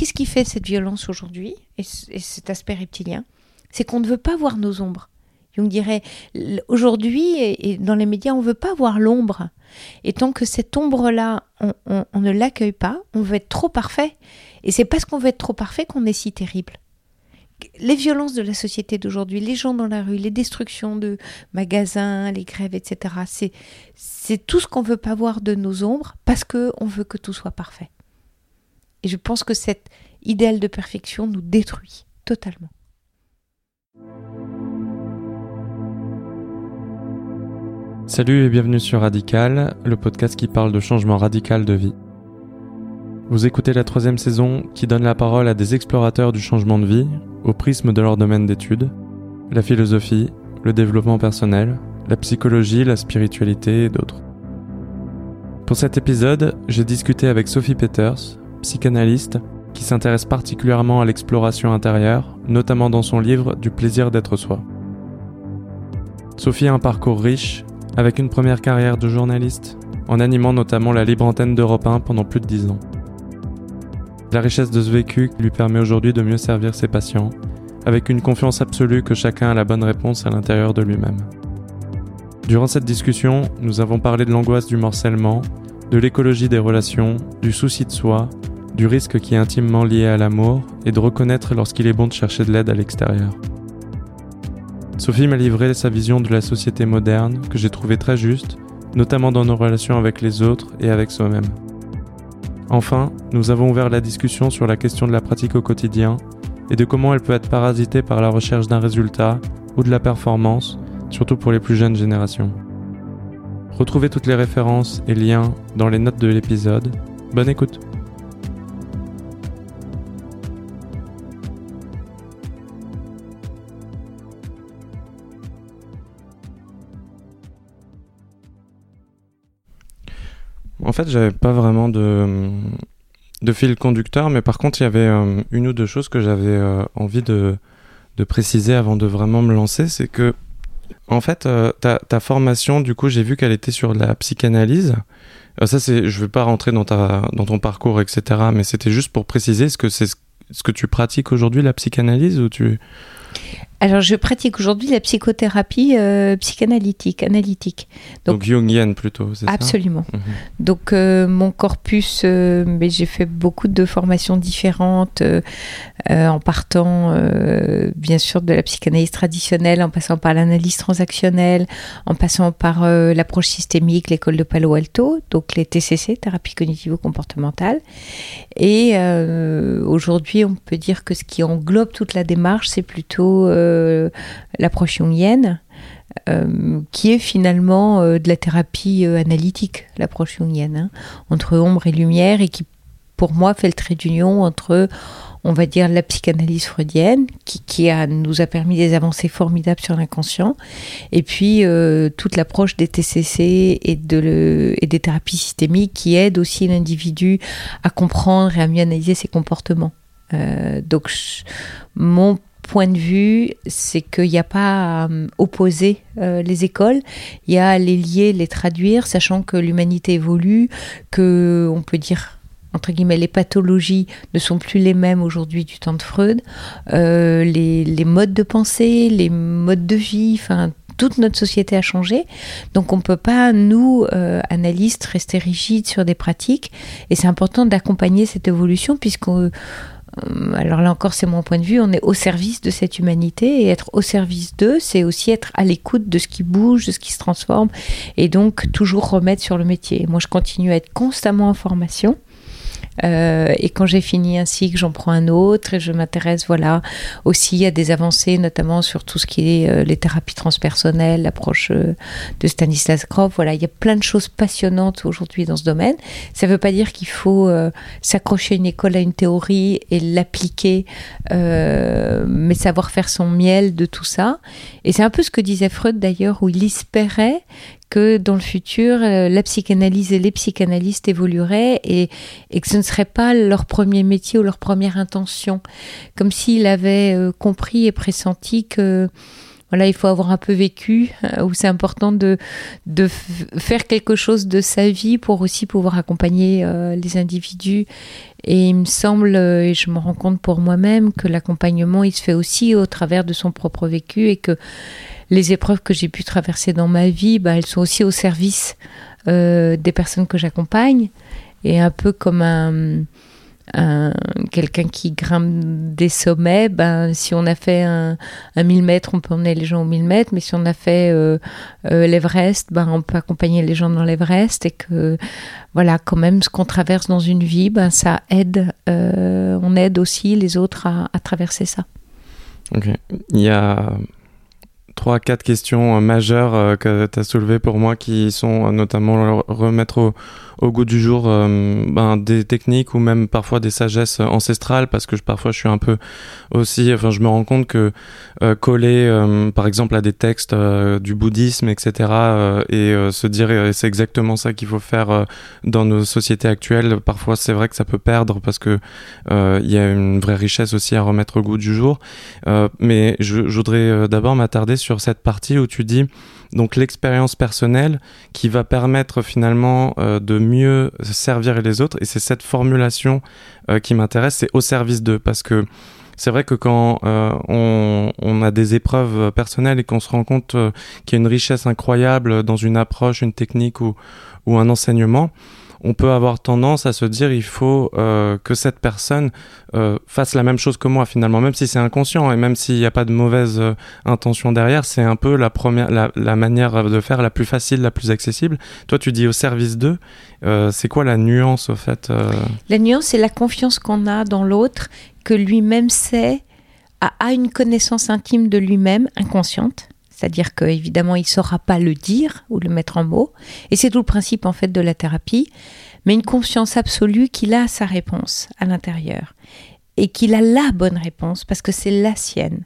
qu'est-ce qui fait cette violence aujourd'hui et, cet aspect reptilien? C'est qu'on ne veut pas voir nos ombres. Jung dirait, aujourd'hui, et, dans les médias, on ne veut pas voir l'ombre. Et tant que cette ombre-là, on, on ne l'accueille pas, on veut être trop parfait. Et c'est parce qu'on veut être trop parfait qu'on est si terrible les violences de la société d'aujourd'hui, les gens dans la rue, les destructions de magasins, les grèves, etc. C'est, tout ce qu'on veut pas voir de nos ombres parce qu'on veut que tout soit parfait. Et je pense que cet idéal de perfection nous détruit totalement. Salut et bienvenue sur Radical, le podcast qui parle de changement radical de vie. Vous écoutez la troisième saison qui donne la parole à des explorateurs du changement de vie au prisme de leur domaine d'études, la philosophie, le développement personnel, la psychologie, la spiritualité et d'autres. Pour cet épisode, j'ai discuté avec Sophie Peters, psychanalyste, qui s'intéresse particulièrement à l'exploration intérieure, notamment dans son livre Du plaisir d'être soi. Sophie a un parcours riche, avec une première carrière de journaliste, en animant notamment la libre antenne d'Europe 1 pendant plus de 10 ans. La richesse de ce vécu lui permet aujourd'hui de mieux servir ses patients, avec une confiance absolue que chacun a la bonne réponse à l'intérieur de lui-même. Durant cette discussion, nous avons parlé de l'angoisse du morcellement, de l'écologie des relations, du souci de soi, du risque qui est intimement lié à l'amour et de reconnaître lorsqu'il est bon de chercher de l'aide à l'extérieur. Sophie m'a livré sa vision de la société moderne que j'ai trouvée très juste, notamment dans nos relations avec les autres et avec soi-même. Enfin, nous avons ouvert la discussion sur la question de la pratique au quotidien et de comment elle peut être parasitée par la recherche d'un résultat ou de la performance, surtout pour les plus jeunes générations. Retrouvez toutes les références et liens dans les notes de l'épisode. Bonne écoute En fait, j'avais pas vraiment de, fil conducteur, mais par contre, il y avait euh, une ou deux choses que j'avais euh, envie de, préciser avant de vraiment me lancer. C'est que, en fait, euh, ta, formation, du coup, j'ai vu qu'elle était sur la psychanalyse. ça, c'est, je vais pas rentrer dans, dans ton parcours, etc., mais c'était juste pour préciser, est-ce que c'est ce que tu pratiques aujourd'hui, la psychanalyse, ou tu... Alors, je pratique aujourd'hui la psychothérapie euh, psychanalytique, analytique. Donc, jungienne plutôt, c'est ça? Absolument. Mhm. Donc, euh, mon corpus, euh, mais j'ai fait beaucoup de formations différentes, en partant, bien sûr, de la psychanalyse traditionnelle, en passant par l'analyse transactionnelle, en passant par l'approche systémique, l'école de Palo Alto, donc les TCC, thérapie cognitivo-comportementale. Et aujourd'hui, on peut dire que ce qui englobe toute la démarche, c'est plutôt euh, l'approche jungienne, euh, qui est finalement euh, de la thérapie analytique, l'approche jungienne, hein, entre ombre et lumière, et qui, pour moi, fait le trait d'union entre, on va dire, la psychanalyse freudienne, qui, a, nous a permis des avancées formidables sur l'inconscient, et puis toute l'approche des TCC et, de le, et des thérapies systémiques qui aident aussi l'individu à comprendre et à mieux analyser ses comportements. donc, mon point de vue, c'est qu'il n'y a pas à euh, opposer euh, les écoles, il y a à les lier, les traduire, sachant que l'humanité évolue, que on peut dire entre guillemets, les pathologies ne sont plus les mêmes aujourd'hui du temps de Freud, euh, les, modes de pensée, les modes de vie, enfin toute notre société a changé. Donc on ne peut pas, nous, analystes, rester rigides sur des pratiques. Et c'est important d'accompagner cette évolution puisqu'on alors là encore, c'est mon point de vue, on est au service de cette humanité et être au service d'eux, c'est aussi être à l'écoute de ce qui bouge, de ce qui se transforme et donc toujours remettre sur le métier. Moi, je continue à être constamment en formation. Euh, et quand j'ai fini un cycle, j'en prends un autre et je m'intéresse voilà aussi à des avancées, notamment sur tout ce qui est euh, les thérapies transpersonnelles, l'approche euh, de Stanislas Grof. Voilà, il y a plein de choses passionnantes aujourd'hui dans ce domaine. Ça ne veut pas dire qu'il faut s'accrocher une école, à une théorie et l'appliquer, mais savoir faire son miel de tout ça. Et c'est un peu ce que disait Freud d'ailleurs, où il espérait que dans le futur, euh, la psychanalyse et les psychanalystes évolueraient et, et, que ce ne serait pas leur premier métier ou leur première intention. Comme s'il avait euh, compris et pressenti que voilà, il faut avoir un peu vécu, euh, où c'est important de, de faire quelque chose de sa vie pour aussi pouvoir accompagner euh, les individus. Et il me semble, et je me rends compte pour moi-même, que l'accompagnement, il se fait aussi au travers de son propre vécu et que les épreuves que j'ai pu traverser dans ma vie, bah, elles sont aussi au service des personnes que j'accompagne. Et un peu comme un quelqu'un qui grimpe des sommets, ben, si on a fait un, 1000 mètres, on peut emmener les gens au 1000 mètres, mais si on a fait euh, euh, l'Everest, ben, on peut accompagner les gens dans l'Everest et que, voilà, quand même, ce qu'on traverse dans une vie, ben, ça aide, euh, on aide aussi les autres à, à traverser ça. Ok. Il y a trois, quatre questions euh, majeures euh, que tu as soulevées pour moi qui sont euh, notamment remettre au, goût du jour ben, des techniques ou même parfois des sagesses ancestrales parce que parfois je suis un peu aussi, enfin je me rends compte que coller par exemple à des textes du bouddhisme, etc. et se dire c'est exactement ça qu'il faut faire dans nos sociétés actuelles, parfois c'est vrai que ça peut perdre parce que il y a une vraie richesse aussi à remettre au goût du jour. mais je voudrais d'abord m'attarder sur cette partie où tu dis donc l'expérience personnelle qui va permettre finalement euh, de mieux servir les autres. Et c'est cette formulation euh, qui m'intéresse, c'est au service d'eux. Parce que c'est vrai que quand euh, on, on, a des épreuves personnelles et qu'on se rend compte qu'il y a une richesse incroyable dans une approche, une technique ou, ou un enseignement, on peut avoir tendance à se dire il faut euh, que cette personne euh, fasse la même chose que moi finalement, même si c'est inconscient et même s'il n'y a pas de mauvaise euh, intention derrière, c'est un peu la première, la, manière de faire la plus facile, la plus accessible. Toi, tu dis au service d'eux. c'est quoi la nuance au fait La nuance, c'est la confiance qu'on a dans l'autre, que lui-même sait, a une connaissance intime de lui-même, inconsciente c'est-à-dire qu'évidemment, il ne saura pas le dire ou le mettre en mots. Et c'est tout le principe en fait de la thérapie. Mais une conscience absolue qu'il a sa réponse à l'intérieur et qu'il a la bonne réponse parce que c'est la sienne.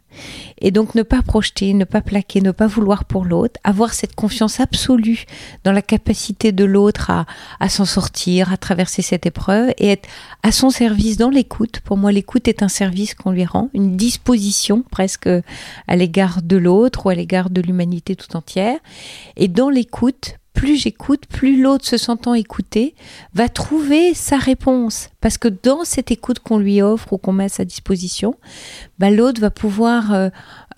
Et donc ne pas projeter, ne pas plaquer, ne pas vouloir pour l'autre, avoir cette confiance absolue dans la capacité de l'autre à, à s'en sortir, à traverser cette épreuve et être à son service dans l'écoute. Pour moi, l'écoute est un service qu'on lui rend, une disposition presque à l'égard de l'autre ou à l'égard de l'humanité tout entière. Et dans l'écoute, plus j'écoute, plus l'autre se sentant écouté va trouver sa réponse. Parce que dans cette écoute qu'on lui offre ou qu'on met à sa disposition, bah, l'autre va pouvoir euh,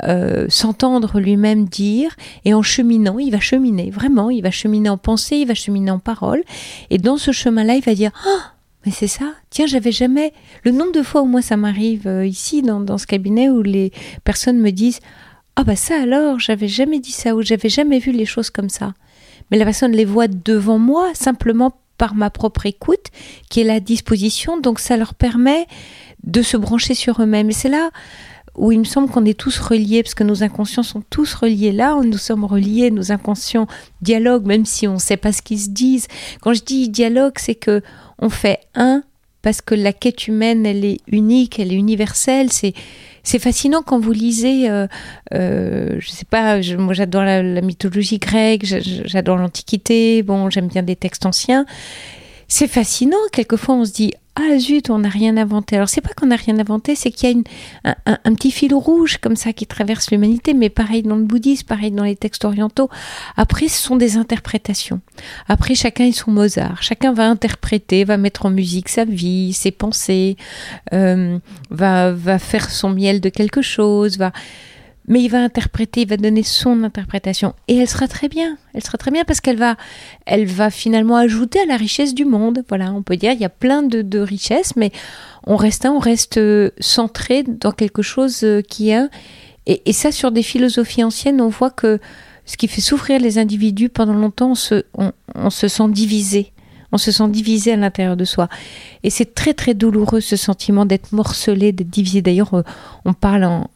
euh, s'entendre lui-même dire et en cheminant, il va cheminer, vraiment, il va cheminer en pensée, il va cheminer en parole. Et dans ce chemin-là, il va dire Ah, mais c'est ça, tiens, j'avais jamais. Le nombre de fois où moi ça m'arrive euh, ici, dans, dans ce cabinet, où les personnes me disent Ah, bah ça alors, j'avais jamais dit ça, ou j'avais jamais vu les choses comme ça mais la personne les voit devant moi simplement par ma propre écoute, qui est la disposition, donc ça leur permet de se brancher sur eux-mêmes. Et c'est là où il me semble qu'on est tous reliés, parce que nos inconscients sont tous reliés là, nous sommes reliés, nos inconscients dialoguent, même si on ne sait pas ce qu'ils se disent. Quand je dis dialogue, c'est que on fait un, parce que la quête humaine, elle est unique, elle est universelle, c'est c'est fascinant quand vous lisez, euh, euh, je sais pas, moi j'adore la, mythologie grecque, j'adore l'Antiquité, bon, j'aime bien des textes anciens. C'est fascinant, quelquefois on se dit ah zut, on n'a rien inventé. Alors c'est pas qu'on n'a rien inventé, c'est qu'il y a un, petit fil rouge comme ça qui traverse l'humanité, mais pareil dans le bouddhisme, pareil dans les textes orientaux. Après, ce sont des interprétations. Après, chacun est son Mozart. Chacun va interpréter, va mettre en musique sa vie, ses pensées, euh, va, va faire son miel de quelque chose, va mais il va interpréter, il va donner son interprétation et elle sera très bien. Elle sera très bien parce qu'elle va, elle va finalement ajouter à la richesse du monde. Voilà, on peut dire il y a plein de, richesses, mais on reste, on reste euh, centré dans quelque chose euh, qui est et, et, ça sur des philosophies anciennes, on voit que ce qui fait souffrir les individus pendant longtemps, on se, on se sent divisé on se sent divisé à l'intérieur de soi. Et c'est très très douloureux ce sentiment d'être morcelé, d'être divisé. D'ailleurs, euh, on parle en,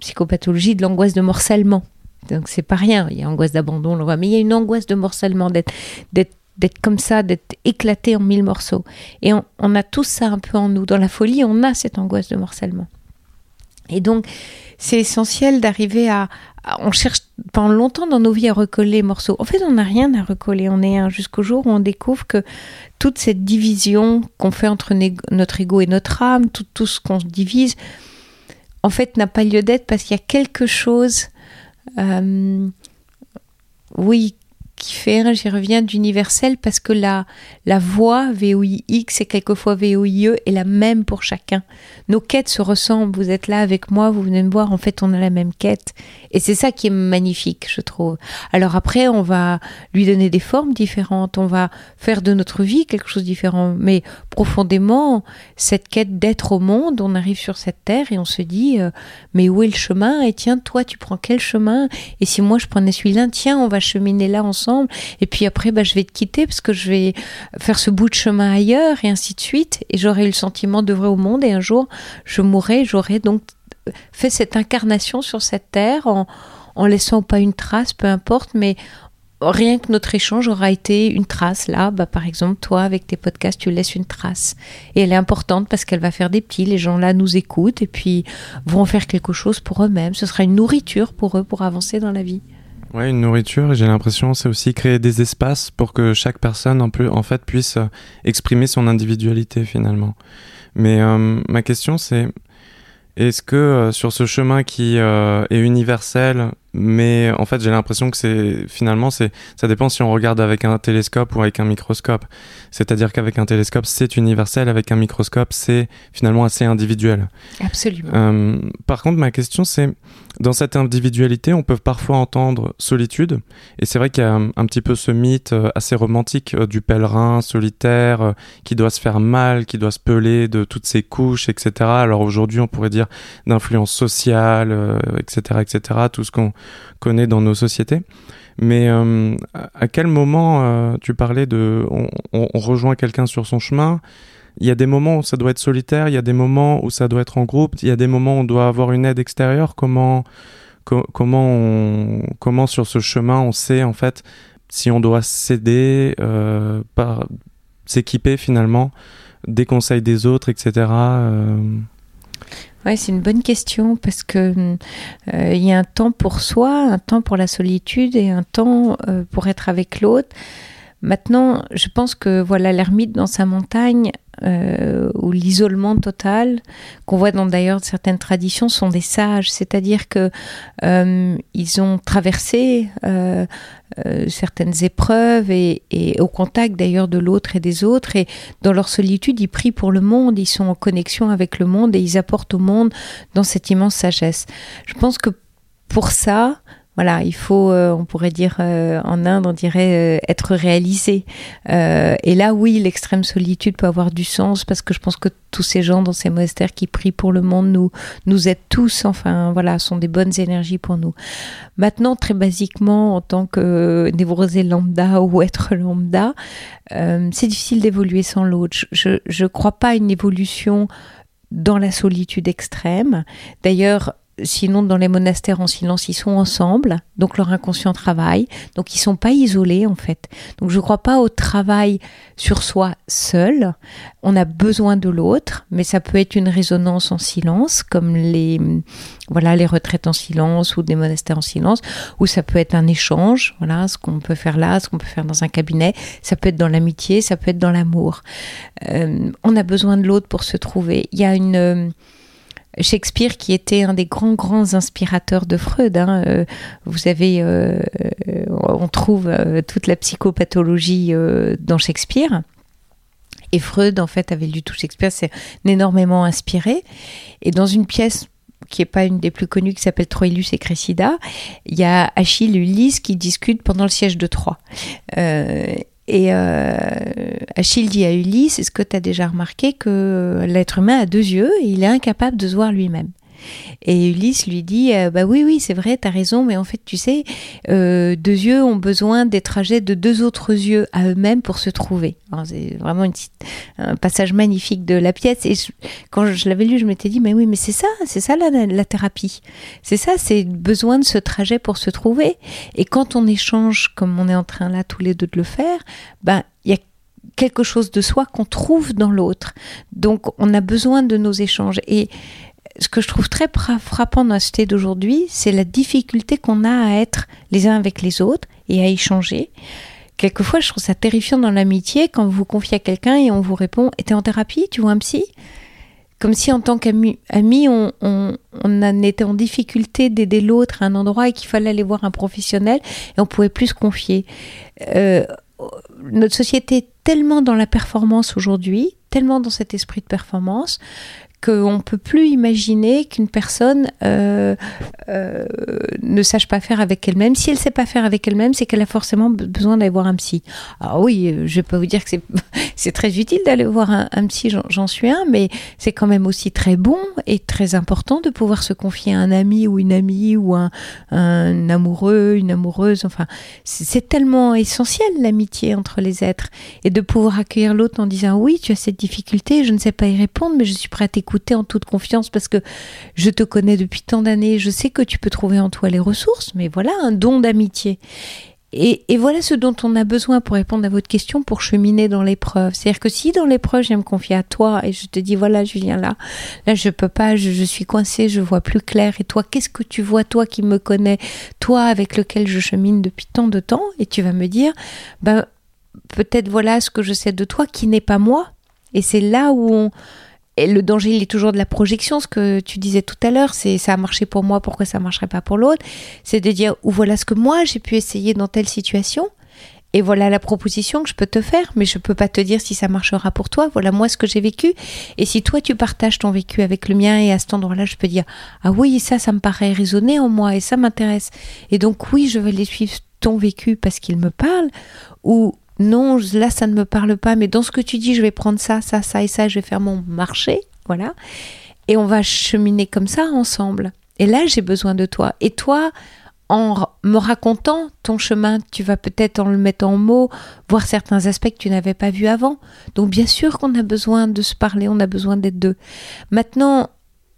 psychopathologie de l'angoisse de morcellement. Donc c'est pas rien, il y a angoisse d'abandon, mais il y a une angoisse de morcellement, d'être, comme ça, d'être éclaté en mille morceaux. Et on, on a tout ça un peu en nous. Dans la folie, on a cette angoisse de morcellement. Et donc, c'est essentiel d'arriver à, On cherche pendant longtemps dans nos vies à recoller morceaux. En fait, on n'a rien à recoller. On est un jusqu'au jour où on découvre que toute cette division qu'on fait entre notre ego et notre âme, tout, ce qu'on se divise, en fait, n'a pas lieu d'être parce qu'il y a quelque chose, euh, oui, qui fait, j'y reviens, d'universel parce que la, la voix VOIX et quelquefois VOIE est la même pour chacun. Nos quêtes se ressemblent. Vous êtes là avec moi, vous venez me voir, en fait, on a la même quête. Et c'est ça qui est magnifique, je trouve. Alors après, on va lui donner des formes différentes, on va faire de notre vie quelque chose de différent. Mais profondément, cette quête d'être au monde, on arrive sur cette terre et on se dit, euh, mais où est le chemin? Et tiens, toi, tu prends quel chemin? Et si moi, je prenais celui-là, tiens, on va cheminer là ensemble et puis après, bah, je vais te quitter parce que je vais faire ce bout de chemin ailleurs, et ainsi de suite. Et j'aurai eu le sentiment d'œuvrer au monde, et un jour, je mourrai, j'aurai donc fait cette incarnation sur cette terre en, en laissant pas une trace, peu importe, mais rien que notre échange aura été une trace. Là, bah, par exemple, toi, avec tes podcasts, tu laisses une trace. Et elle est importante parce qu'elle va faire des petits. Les gens là nous écoutent et puis vont faire quelque chose pour eux-mêmes. Ce sera une nourriture pour eux pour avancer dans la vie. Ouais, une nourriture, et j'ai l'impression c'est aussi créer des espaces pour que chaque personne en, en fait puisse euh, exprimer son individualité finalement. Mais euh, ma question c'est est-ce que euh, sur ce chemin qui est universel, mais en fait j'ai l'impression que c'est finalement c'est ça dépend si on regarde avec un télescope ou avec un microscope. C'est-à-dire qu'avec un télescope c'est universel, avec un microscope c'est finalement assez individuel. Absolument. par contre ma question c'est dans cette individualité, on peut parfois entendre solitude, et c'est vrai qu'il y a un, petit peu ce mythe euh, assez romantique euh, du pèlerin solitaire euh, qui doit se faire mal, qui doit se peler de toutes ses couches, etc. Alors aujourd'hui, on pourrait dire d'influence sociale, etc., etc., tout ce qu'on connaît dans nos sociétés. Mais à quel moment tu parlais de on rejoint quelqu'un sur son chemin il y a des moments où ça doit être solitaire, il y a des moments où ça doit être en groupe, il y a des moments où on doit avoir une aide extérieure. Comment, comment, comment sur ce chemin on sait en fait si on doit s'aider, euh, s'équiper finalement des conseils des autres, etc. Euh? Ouais, c'est une bonne question parce que euh, il y a un temps pour soi, un temps pour la solitude et un temps pour être avec l'autre. Maintenant, je pense que voilà l'ermite dans sa montagne euh, ou l'isolement total qu'on voit dans d'ailleurs certaines traditions sont des sages, c'est-à-dire que euh, ils ont traversé euh, certaines épreuves et, et au contact d'ailleurs de l'autre et des autres et dans leur solitude ils prient pour le monde, ils sont en connexion avec le monde et ils apportent au monde dans cette immense sagesse. Je pense que pour ça, voilà, il faut, euh, on pourrait dire euh, en Inde, on dirait euh, être réalisé. et là, oui, l'extrême solitude peut avoir du sens parce que je pense que tous ces gens dans ces monastères qui prient pour le monde nous nous aident tous. Enfin, voilà, sont des bonnes énergies pour nous. Maintenant, très basiquement, en tant que névrosé lambda ou être lambda, c'est difficile d'évoluer sans l'autre. Je je crois pas à une évolution dans la solitude extrême. D'ailleurs, sinon dans les monastères en silence, ils sont ensemble, donc leur inconscient travaille, donc ils sont pas isolés en fait. Donc je crois pas au travail sur soi seul. On a besoin de l'autre, mais ça peut être une résonance en silence, comme les voilà les retraites en silence ou des monastères en silence, ou ça peut être un échange, voilà ce qu'on peut faire là, ce qu'on peut faire dans un cabinet. Ça peut être dans l'amitié, ça peut être dans l'amour. Euh, on a besoin de l'autre pour se trouver. Il y a une Shakespeare qui était un des grands grands inspirateurs de Freud. Hein, euh, vous avez, euh, on trouve euh, toute la psychopathologie dans Shakespeare. Et Freud, en fait, avait lu tout Shakespeare, c'est énormément inspiré. Et dans une pièce qui n'est pas une des plus connues, qui s'appelle Troilus et Cressida, il y a Achille et Ulysse qui discutent pendant le siège de Troie. Et euh, Achille dit à Ulysse, est-ce que tu as déjà remarqué que l'être humain a deux yeux et il est incapable de se voir lui-même? Et Ulysse lui dit euh, Bah oui, oui, c'est vrai, t'as raison, mais en fait, tu sais, euh, deux yeux ont besoin des trajets de deux autres yeux à eux-mêmes pour se trouver. C'est vraiment un passage magnifique de la pièce. Et quand je l'avais lu, je m'étais dit Mais oui, mais c'est ça, c'est ça la, la thérapie. C'est ça, c'est besoin de ce trajet pour se trouver. Et quand on échange, comme on est en train là tous les deux de le faire, ben il y a quelque chose de soi qu'on trouve dans l'autre. Donc on a besoin de nos échanges. Et ce que je trouve très frappant dans la société d'aujourd'hui, c'est la difficulté qu'on a à être les uns avec les autres et à échanger. Quelquefois, je trouve ça terrifiant dans l'amitié quand vous confiez à quelqu'un et on vous répond t'es en thérapie? Tu vois un psy? Comme si en tant qu'amis, on, on, on était en difficulté d'aider l'autre à un endroit et qu'il fallait aller voir un professionnel et on pouvait plus se confier. Euh, notre société est tellement dans la performance aujourd'hui, tellement dans cet esprit de performance, qu'on ne peut plus imaginer qu'une personne euh, euh, ne sache pas faire avec elle-même. Si elle ne sait pas faire avec elle-même, c'est qu'elle a forcément besoin d'aller voir un psy. Alors oui, euh, je peux vous dire que c'est très utile d'aller voir un, psy, j'en suis un, mais c'est quand même aussi très bon et très important de pouvoir se confier à un ami ou une amie ou un, un amoureux, une amoureuse. Enfin, c'est tellement essentiel l'amitié entre les êtres et de pouvoir accueillir l'autre en disant oui, tu as cette difficulté, je ne sais pas y répondre, mais je suis prête à t'écouter en toute confiance parce que je te connais depuis tant d'années, je sais que tu peux trouver en toi les ressources, mais voilà un don d'amitié. Et, voilà ce dont on a besoin pour répondre à votre question, pour cheminer dans l'épreuve. C'est-à-dire que si dans l'épreuve, je me confier à toi et je te dis, voilà, Julien, là, là, je peux pas, je, suis coincée, je vois plus clair. Et toi, qu'est-ce que tu vois, toi qui me connais, toi avec lequel je chemine depuis tant de temps, et tu vas me dire, ben, peut-être voilà ce que je sais de toi qui n'est pas moi. Et c'est là où on, et le danger, il est toujours de la projection, ce que tu disais tout à l'heure, c'est ça a marché pour moi, pourquoi ça marcherait pas pour l'autre? C'est de dire, ou voilà ce que moi j'ai pu essayer dans telle situation, et voilà la proposition que je peux te faire, mais je peux pas te dire si ça marchera pour toi. Voilà moi ce que j'ai vécu. Et si toi tu partages ton vécu avec le mien, et à cet endroit-là, je peux dire ah oui ça, ça me paraît résonner en moi et ça m'intéresse. Et donc oui, je vais aller suivre ton vécu parce qu'il me parle. Ou non, là ça ne me parle pas, mais dans ce que tu dis, je vais prendre ça, ça, ça et ça, je vais faire mon marché, voilà. Et on va cheminer comme ça ensemble. Et là, j'ai besoin de toi. Et toi, en me racontant ton chemin, tu vas peut-être en le mettant en mots, voir certains aspects que tu n'avais pas vus avant. Donc bien sûr qu'on a besoin de se parler, on a besoin d'être deux. Maintenant,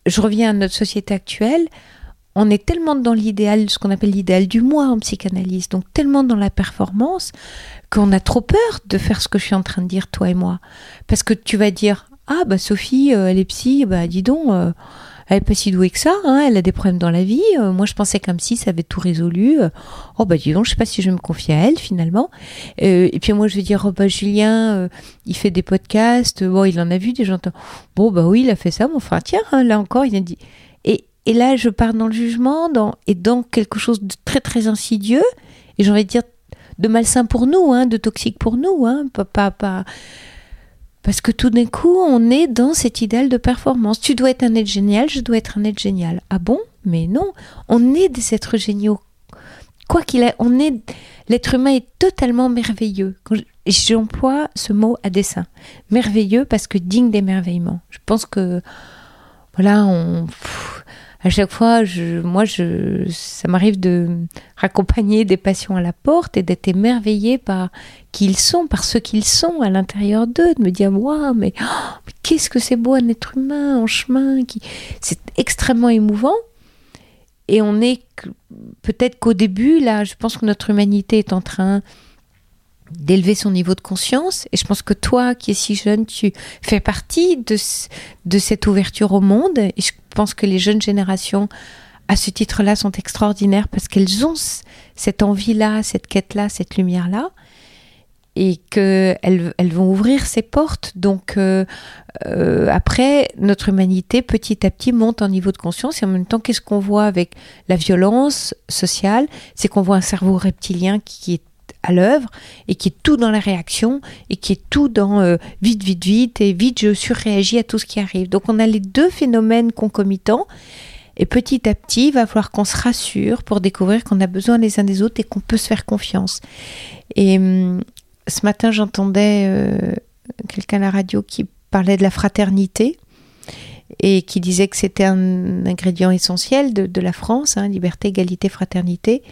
je reviens à notre société actuelle on est tellement dans l'idéal, ce qu'on appelle l'idéal du moi en psychanalyse, donc tellement dans la performance, qu'on a trop peur de faire ce que je suis en train de dire, toi et moi. Parce que tu vas dire, ah bah Sophie, euh, elle est psy, bah dis donc, euh, elle est pas si douée que ça, hein, elle a des problèmes dans la vie. Euh, moi je pensais comme si ça avait tout résolu. oh bah dis donc, je sais pas si je vais me confier à elle finalement. et puis moi je vais dire, oh bah Julien, il fait des podcasts, bon il en a vu des gens. Bon bah oui, il a fait ça, mon frère, tiens, hein, là encore, il a dit. Et là, je pars dans le jugement et dans quelque chose de très très insidieux, et j'ai envie de dire de malsain pour nous, hein, de toxique pour nous, hein, pas, pas, parce que tout d'un coup, on est dans cet idéal de performance. Tu dois être un être génial, je dois être un être génial. Ah bon? Mais non, on est des êtres géniaux. Quoi qu'il ait, on est, l'être humain est totalement merveilleux. J'emploie ce mot à dessein. Merveilleux parce que digne d'émerveillement. Je pense que, voilà, on, à chaque fois, moi, je, ça m'arrive de raccompagner des patients à la porte et d'être émerveillée par qui ils sont, par ce qu'ils sont à l'intérieur d'eux, de me dire waouh, mais, oh, qu'est-ce que c'est beau un être humain en chemin, qui, c'est extrêmement émouvant. Et on est peut-être qu'au début, là, je pense que notre humanité est en train d'élever son niveau de conscience. Et je pense que toi, qui es si jeune, tu fais partie de, de cette ouverture au monde. Et je pense que les jeunes générations, à ce titre-là, sont extraordinaires parce qu'elles ont cette envie-là, cette quête-là, cette lumière-là. Et qu'elles elles vont ouvrir ces portes. Donc, euh, euh, après, notre humanité, petit à petit, monte en niveau de conscience. Et en même temps, qu'est-ce qu'on voit avec la violence sociale? C'est qu'on voit un cerveau reptilien qui est à l'œuvre et qui est tout dans la réaction et qui est tout dans euh, vite, vite, vite et vite je surréagis à tout ce qui arrive. Donc on a les deux phénomènes concomitants et petit à petit il va falloir qu'on se rassure pour découvrir qu'on a besoin les uns des autres et qu'on peut se faire confiance. Et hum, ce matin j'entendais euh, quelqu'un à la radio qui parlait de la fraternité et qui disait que c'était un ingrédient essentiel de, la France, hein, liberté, égalité, fraternité,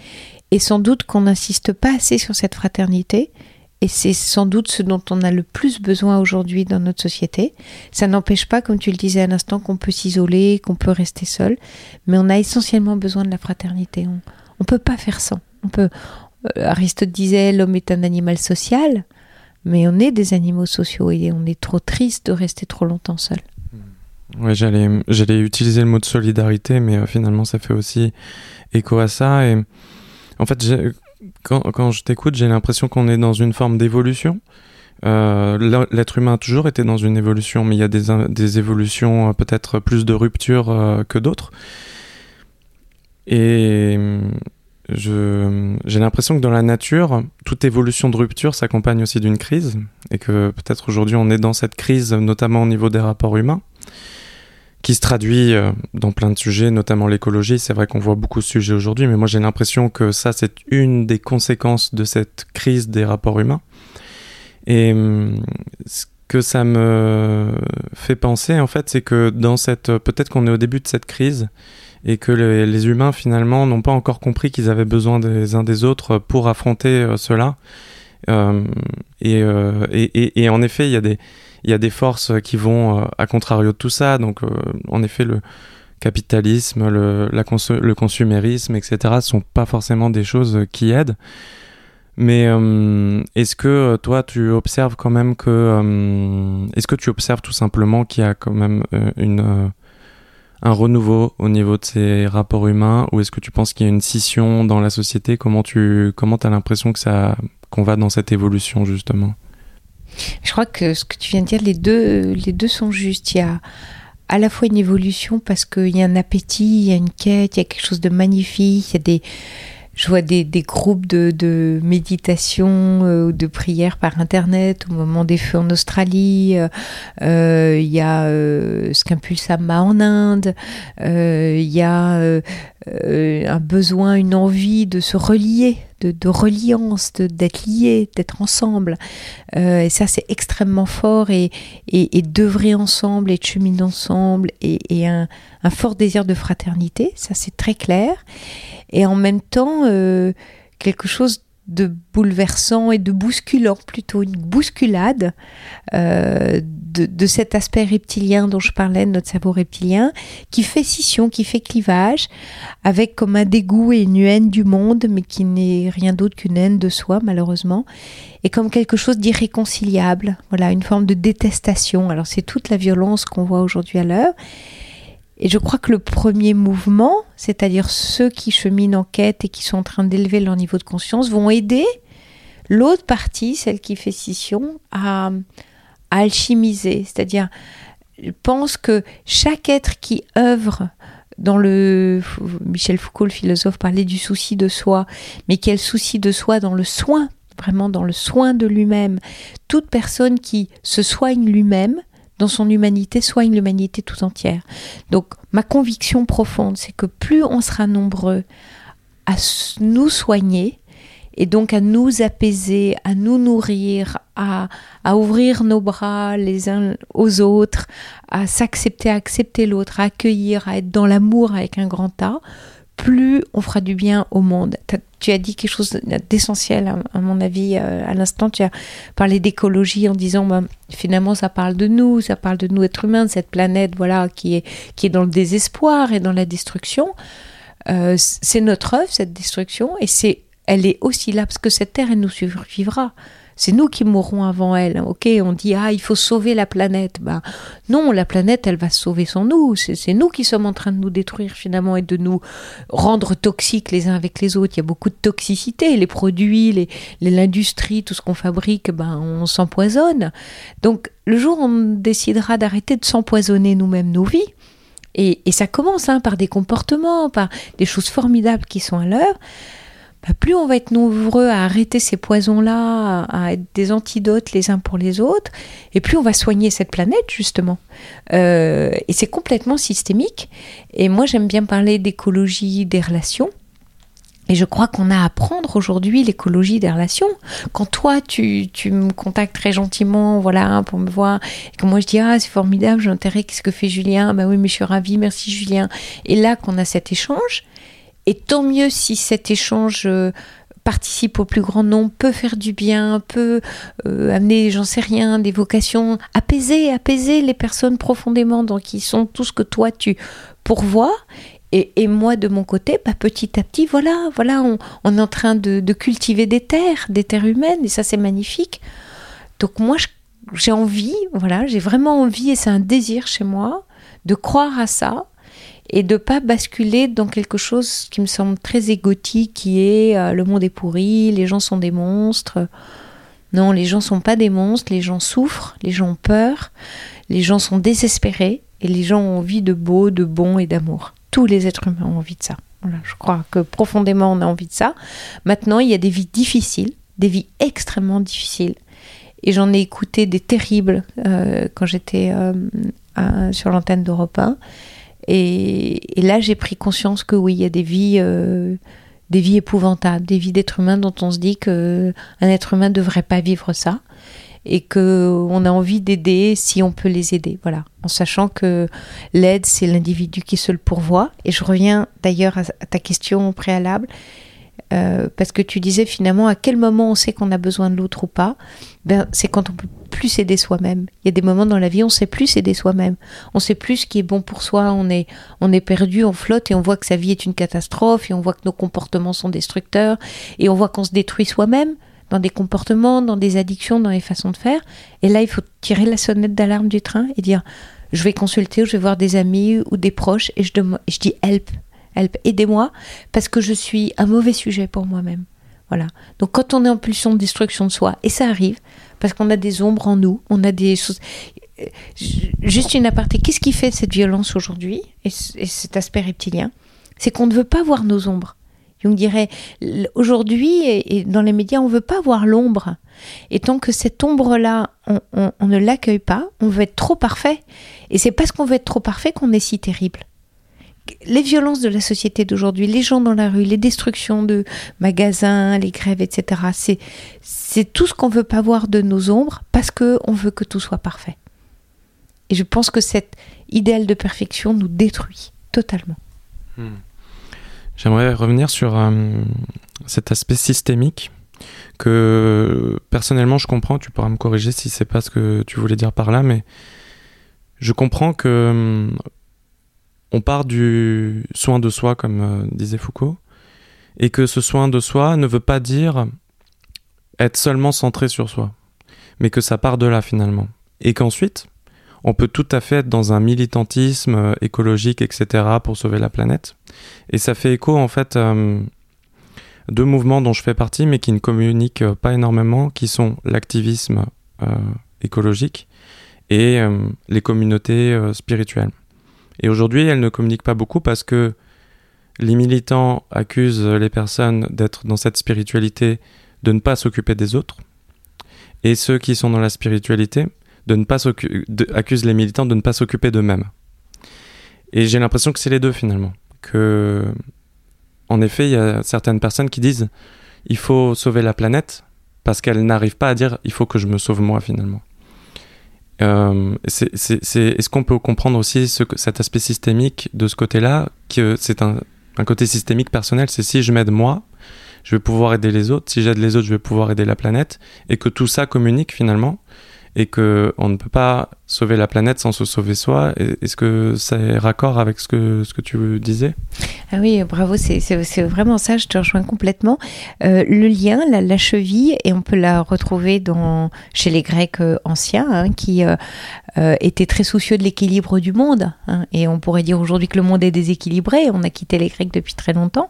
et sans doute qu'on n'insiste pas assez sur cette fraternité. Et c'est sans doute ce dont on a le plus besoin aujourd'hui dans notre société. Ça n'empêche pas, comme tu le disais à l'instant, qu'on peut s'isoler, qu'on peut rester seul. Mais on a essentiellement besoin de la fraternité. On ne peut pas faire sans. On peut, euh, Aristote disait l'homme est un animal social, mais on est des animaux sociaux et on est trop triste de rester trop longtemps seul. Ouais, j'allais, j'allais utiliser le mot de solidarité, mais euh, finalement ça fait aussi écho à ça. Et en fait, quand, quand je t'écoute, j'ai l'impression qu'on est dans une forme d'évolution. Euh, l'être humain a toujours été dans une évolution, mais il y a des, des évolutions euh, peut-être plus de rupture que d'autres. Et j'ai l'impression que dans la nature, toute évolution de rupture s'accompagne aussi d'une crise, et que peut-être aujourd'hui on est dans cette crise, notamment au niveau des rapports humains, qui se traduit dans plein de sujets, notamment l'écologie. C'est vrai qu'on voit beaucoup de sujets aujourd'hui, mais moi j'ai l'impression que ça c'est une des conséquences de cette crise des rapports humains. Et hum, ce que ça me fait penser, en fait, c'est que dans cette. Peut-être qu'on est au début de cette crise et que les, humains, finalement, n'ont pas encore compris qu'ils avaient besoin des uns des autres pour affronter euh, cela. Euh, euh, et, en effet, il y, a des, il y a des forces qui vont à contrario de tout ça. Donc, en effet, le capitalisme, le, la consumérisme, etc., sont pas forcément des choses qui aident. Mais euh, est-ce que euh, toi, tu observes quand même que... Euh, est-ce que tu observes tout simplement qu'il y a quand même une, un renouveau au niveau de ces rapports humains? Ou est-ce que tu penses qu'il y a une scission dans la société? Comment tu comment as l'impression que ça qu'on va dans cette évolution justement? Je crois que ce que tu viens de dire, les deux, sont justes. Il y a à la fois une évolution parce qu'il y a un appétit, il y a une quête, il y a quelque chose de magnifique, il y a des je vois des, des groupes de, de méditation euh, ou de prière par Internet au moment des feux en Australie. Euh, euh, il y a ce qu'impulse Amma en Inde. Il y a un besoin, une envie de se relier, de, de reliance, d'être liés, d'être ensemble. et ça, c'est extrêmement fort. Et, et, et d'œuvrer ensemble et de cheminer ensemble et, un fort désir de fraternité. Ça, c'est très clair et en même temps euh, quelque chose de bouleversant et de bousculant, plutôt une bousculade euh, de, de, cet aspect reptilien dont je parlais, de notre cerveau reptilien, qui fait scission, qui fait clivage, avec comme un dégoût et une haine du monde, mais qui n'est rien d'autre qu'une haine de soi, malheureusement, et comme quelque chose d'irréconciliable, voilà, une forme de détestation. Alors c'est toute la violence qu'on voit aujourd'hui à l'heure. Et je crois que le premier mouvement, c'est-à-dire ceux qui cheminent en quête et qui sont en train d'élever leur niveau de conscience, vont aider l'autre partie, celle qui fait scission, à, alchimiser. C'est-à-dire, je pense que chaque être qui œuvre dans le Michel Foucault, le philosophe, parlait du souci de soi, mais quel souci de soi dans le soin, vraiment dans le soin de lui-même. Toute personne qui se soigne lui-même dans son humanité soigne l'humanité tout entière. Donc ma conviction profonde, c'est que plus on sera nombreux à nous soigner, et donc à nous apaiser, à nous nourrir, à, à ouvrir nos bras les uns aux autres, à s'accepter, à accepter l'autre, à accueillir, à être dans l'amour avec un grand A, plus on fera du bien au monde. Tu as dit quelque chose d'essentiel, à mon avis, euh, à l'instant. Tu as parlé d'écologie en disant, bah, finalement, ça parle de nous, ça parle de nous, êtres humains, de cette planète, voilà, qui est, qui est dans le désespoir et dans la destruction. Euh, c'est notre œuvre, cette destruction, et c'est, elle est aussi là parce que cette terre, elle nous survivra c'est nous qui mourrons avant elle. Ok, on dit ah il faut sauver la planète. Ben non, la planète elle va se sauver sans nous. C'est nous qui sommes en train de nous détruire finalement et de nous rendre toxiques les uns avec les autres. Il y a beaucoup de toxicité. Les produits, l'industrie, tout ce qu'on fabrique, ben on s'empoisonne. Donc le jour où on décidera d'arrêter de s'empoisonner nous-mêmes nos vies. Et, ça commence hein, par des comportements, par des choses formidables qui sont à l'heure. Bah, plus on va être nombreux à arrêter ces poisons-là, à être des antidotes les uns pour les autres, et plus on va soigner cette planète, justement. Euh, et c'est complètement systémique. Et moi, j'aime bien parler d'écologie des relations. Et je crois qu'on a à apprendre aujourd'hui l'écologie des relations. Quand toi, tu, me contactes très gentiment, voilà, pour me voir, et que moi je dis, ah, c'est formidable, j'ai intérêt, qu'est-ce que fait Julien? Bah oui, mais je suis ravie, merci Julien. Et là, qu'on a cet échange, et tant mieux si cet échange euh, participe au plus grand nombre, peut faire du bien, peut euh, amener, j'en sais rien, des vocations, apaiser, apaiser les personnes profondément, donc qui sont tout ce que toi tu pourvois. Et, et moi, de mon côté, bah, petit à petit, voilà, voilà, on, on est en train de, de, cultiver des terres, des terres humaines, et ça c'est magnifique. Donc moi, j'ai envie, voilà, j'ai vraiment envie, et c'est un désir chez moi, de croire à ça, et de pas basculer dans quelque chose qui me semble très égotique, qui est euh, le monde est pourri, les gens sont des monstres. Non, les gens sont pas des monstres, les gens souffrent, les gens ont peur, les gens sont désespérés et les gens ont envie de beau, de bon et d'amour. Tous les êtres humains ont envie de ça. Je crois que profondément on a envie de ça. Maintenant, il y a des vies difficiles, des vies extrêmement difficiles. Et j'en ai écouté des terribles euh, quand j'étais euh, sur l'antenne d'Europe 1. Et, là, j'ai pris conscience que oui, il y a des vies, euh, des vies épouvantables, des vies d'êtres humains dont on se dit que un être humain ne devrait pas vivre ça et que on a envie d'aider si on peut les aider. Voilà, en sachant que l'aide c'est l'individu qui se le pourvoit. Et je reviens d'ailleurs à, ta question préalable. Euh, parce que tu disais finalement à quel moment on sait qu'on a besoin de l'autre ou pas, ben, c'est quand on peut plus s'aider soi-même. Il y a des moments dans la vie on sait plus s'aider soi-même. On sait plus ce qui est bon pour soi. On est on est perdu, on flotte et on voit que sa vie est une catastrophe et on voit que nos comportements sont destructeurs et on voit qu'on se détruit soi-même dans des comportements, dans des addictions, dans les façons de faire. Et là, il faut tirer la sonnette d'alarme du train et dire je vais consulter ou je vais voir des amis ou des proches et je, je dis help, help, aidez-moi parce que je suis un mauvais sujet pour moi-même. Voilà. Donc quand on est en pulsion de destruction de soi, et ça arrive, parce qu'on a des ombres en nous, on a des choses. Euh, juste une aparté, qu'est-ce qui fait cette violence aujourd'hui et, cet aspect reptilien? C'est qu'on ne veut pas voir nos ombres. Jung dirait, aujourd'hui, et, dans les médias, on ne veut pas voir l'ombre. Et tant que cette ombre-là, on, ne l'accueille pas, on veut être trop parfait. Et c'est parce qu'on veut être trop parfait qu'on est si terrible. Les violences de la société d'aujourd'hui, les gens dans la rue, les destructions de magasins, les grèves, etc., c'est, tout ce qu'on veut pas voir de nos ombres parce qu'on veut que tout soit parfait. Et je pense que cet idéal de perfection nous détruit totalement. Hmm. J'aimerais revenir sur euh, cet aspect systémique que personnellement je comprends. Tu pourras me corriger si c'est pas ce que tu voulais dire par là, mais je comprends que on part du soin de soi, comme euh, disait Foucault, et que ce soin de soi ne veut pas dire être seulement centré sur soi, mais que ça part de là finalement, et qu'ensuite on peut tout à fait être dans un militantisme euh, écologique, etc., pour sauver la planète. Et ça fait écho, en fait, euh, deux mouvements dont je fais partie, mais qui ne communiquent pas énormément, qui sont l'activisme écologique et les communautés spirituelles. Et aujourd'hui, elles ne communiquent pas beaucoup parce que les militants accusent les personnes d'être dans cette spiritualité, de ne pas s'occuper des autres. Et ceux qui sont dans la spiritualité de ne pas accuse les militants de ne pas s'occuper d'eux-mêmes. Et j'ai l'impression que c'est les deux finalement. Que, en effet, il y a certaines personnes qui disent il faut sauver la planète parce qu'elles n'arrivent pas à dire il faut que je me sauve moi finalement. Euh, Est-ce qu'on peut comprendre aussi ce, cet aspect systémique de ce côté-là, que c'est un, côté systémique personnel, c'est si je m'aide moi, je vais pouvoir aider les autres, si j'aide les autres, je vais pouvoir aider la planète, et que tout ça communique finalement, et que on ne peut pas sauver la planète sans se sauver soi. Est-ce que c'est raccord avec ce que, ce que tu disais? Ah oui, bravo, c'est vraiment ça, je te rejoins complètement. Euh, le lien, la, cheville, et on peut la retrouver dans, chez les Grecs euh, anciens, hein, qui euh, étaient très soucieux de l'équilibre du monde. Hein, et on pourrait dire aujourd'hui que le monde est déséquilibré, on a quitté les Grecs depuis très longtemps.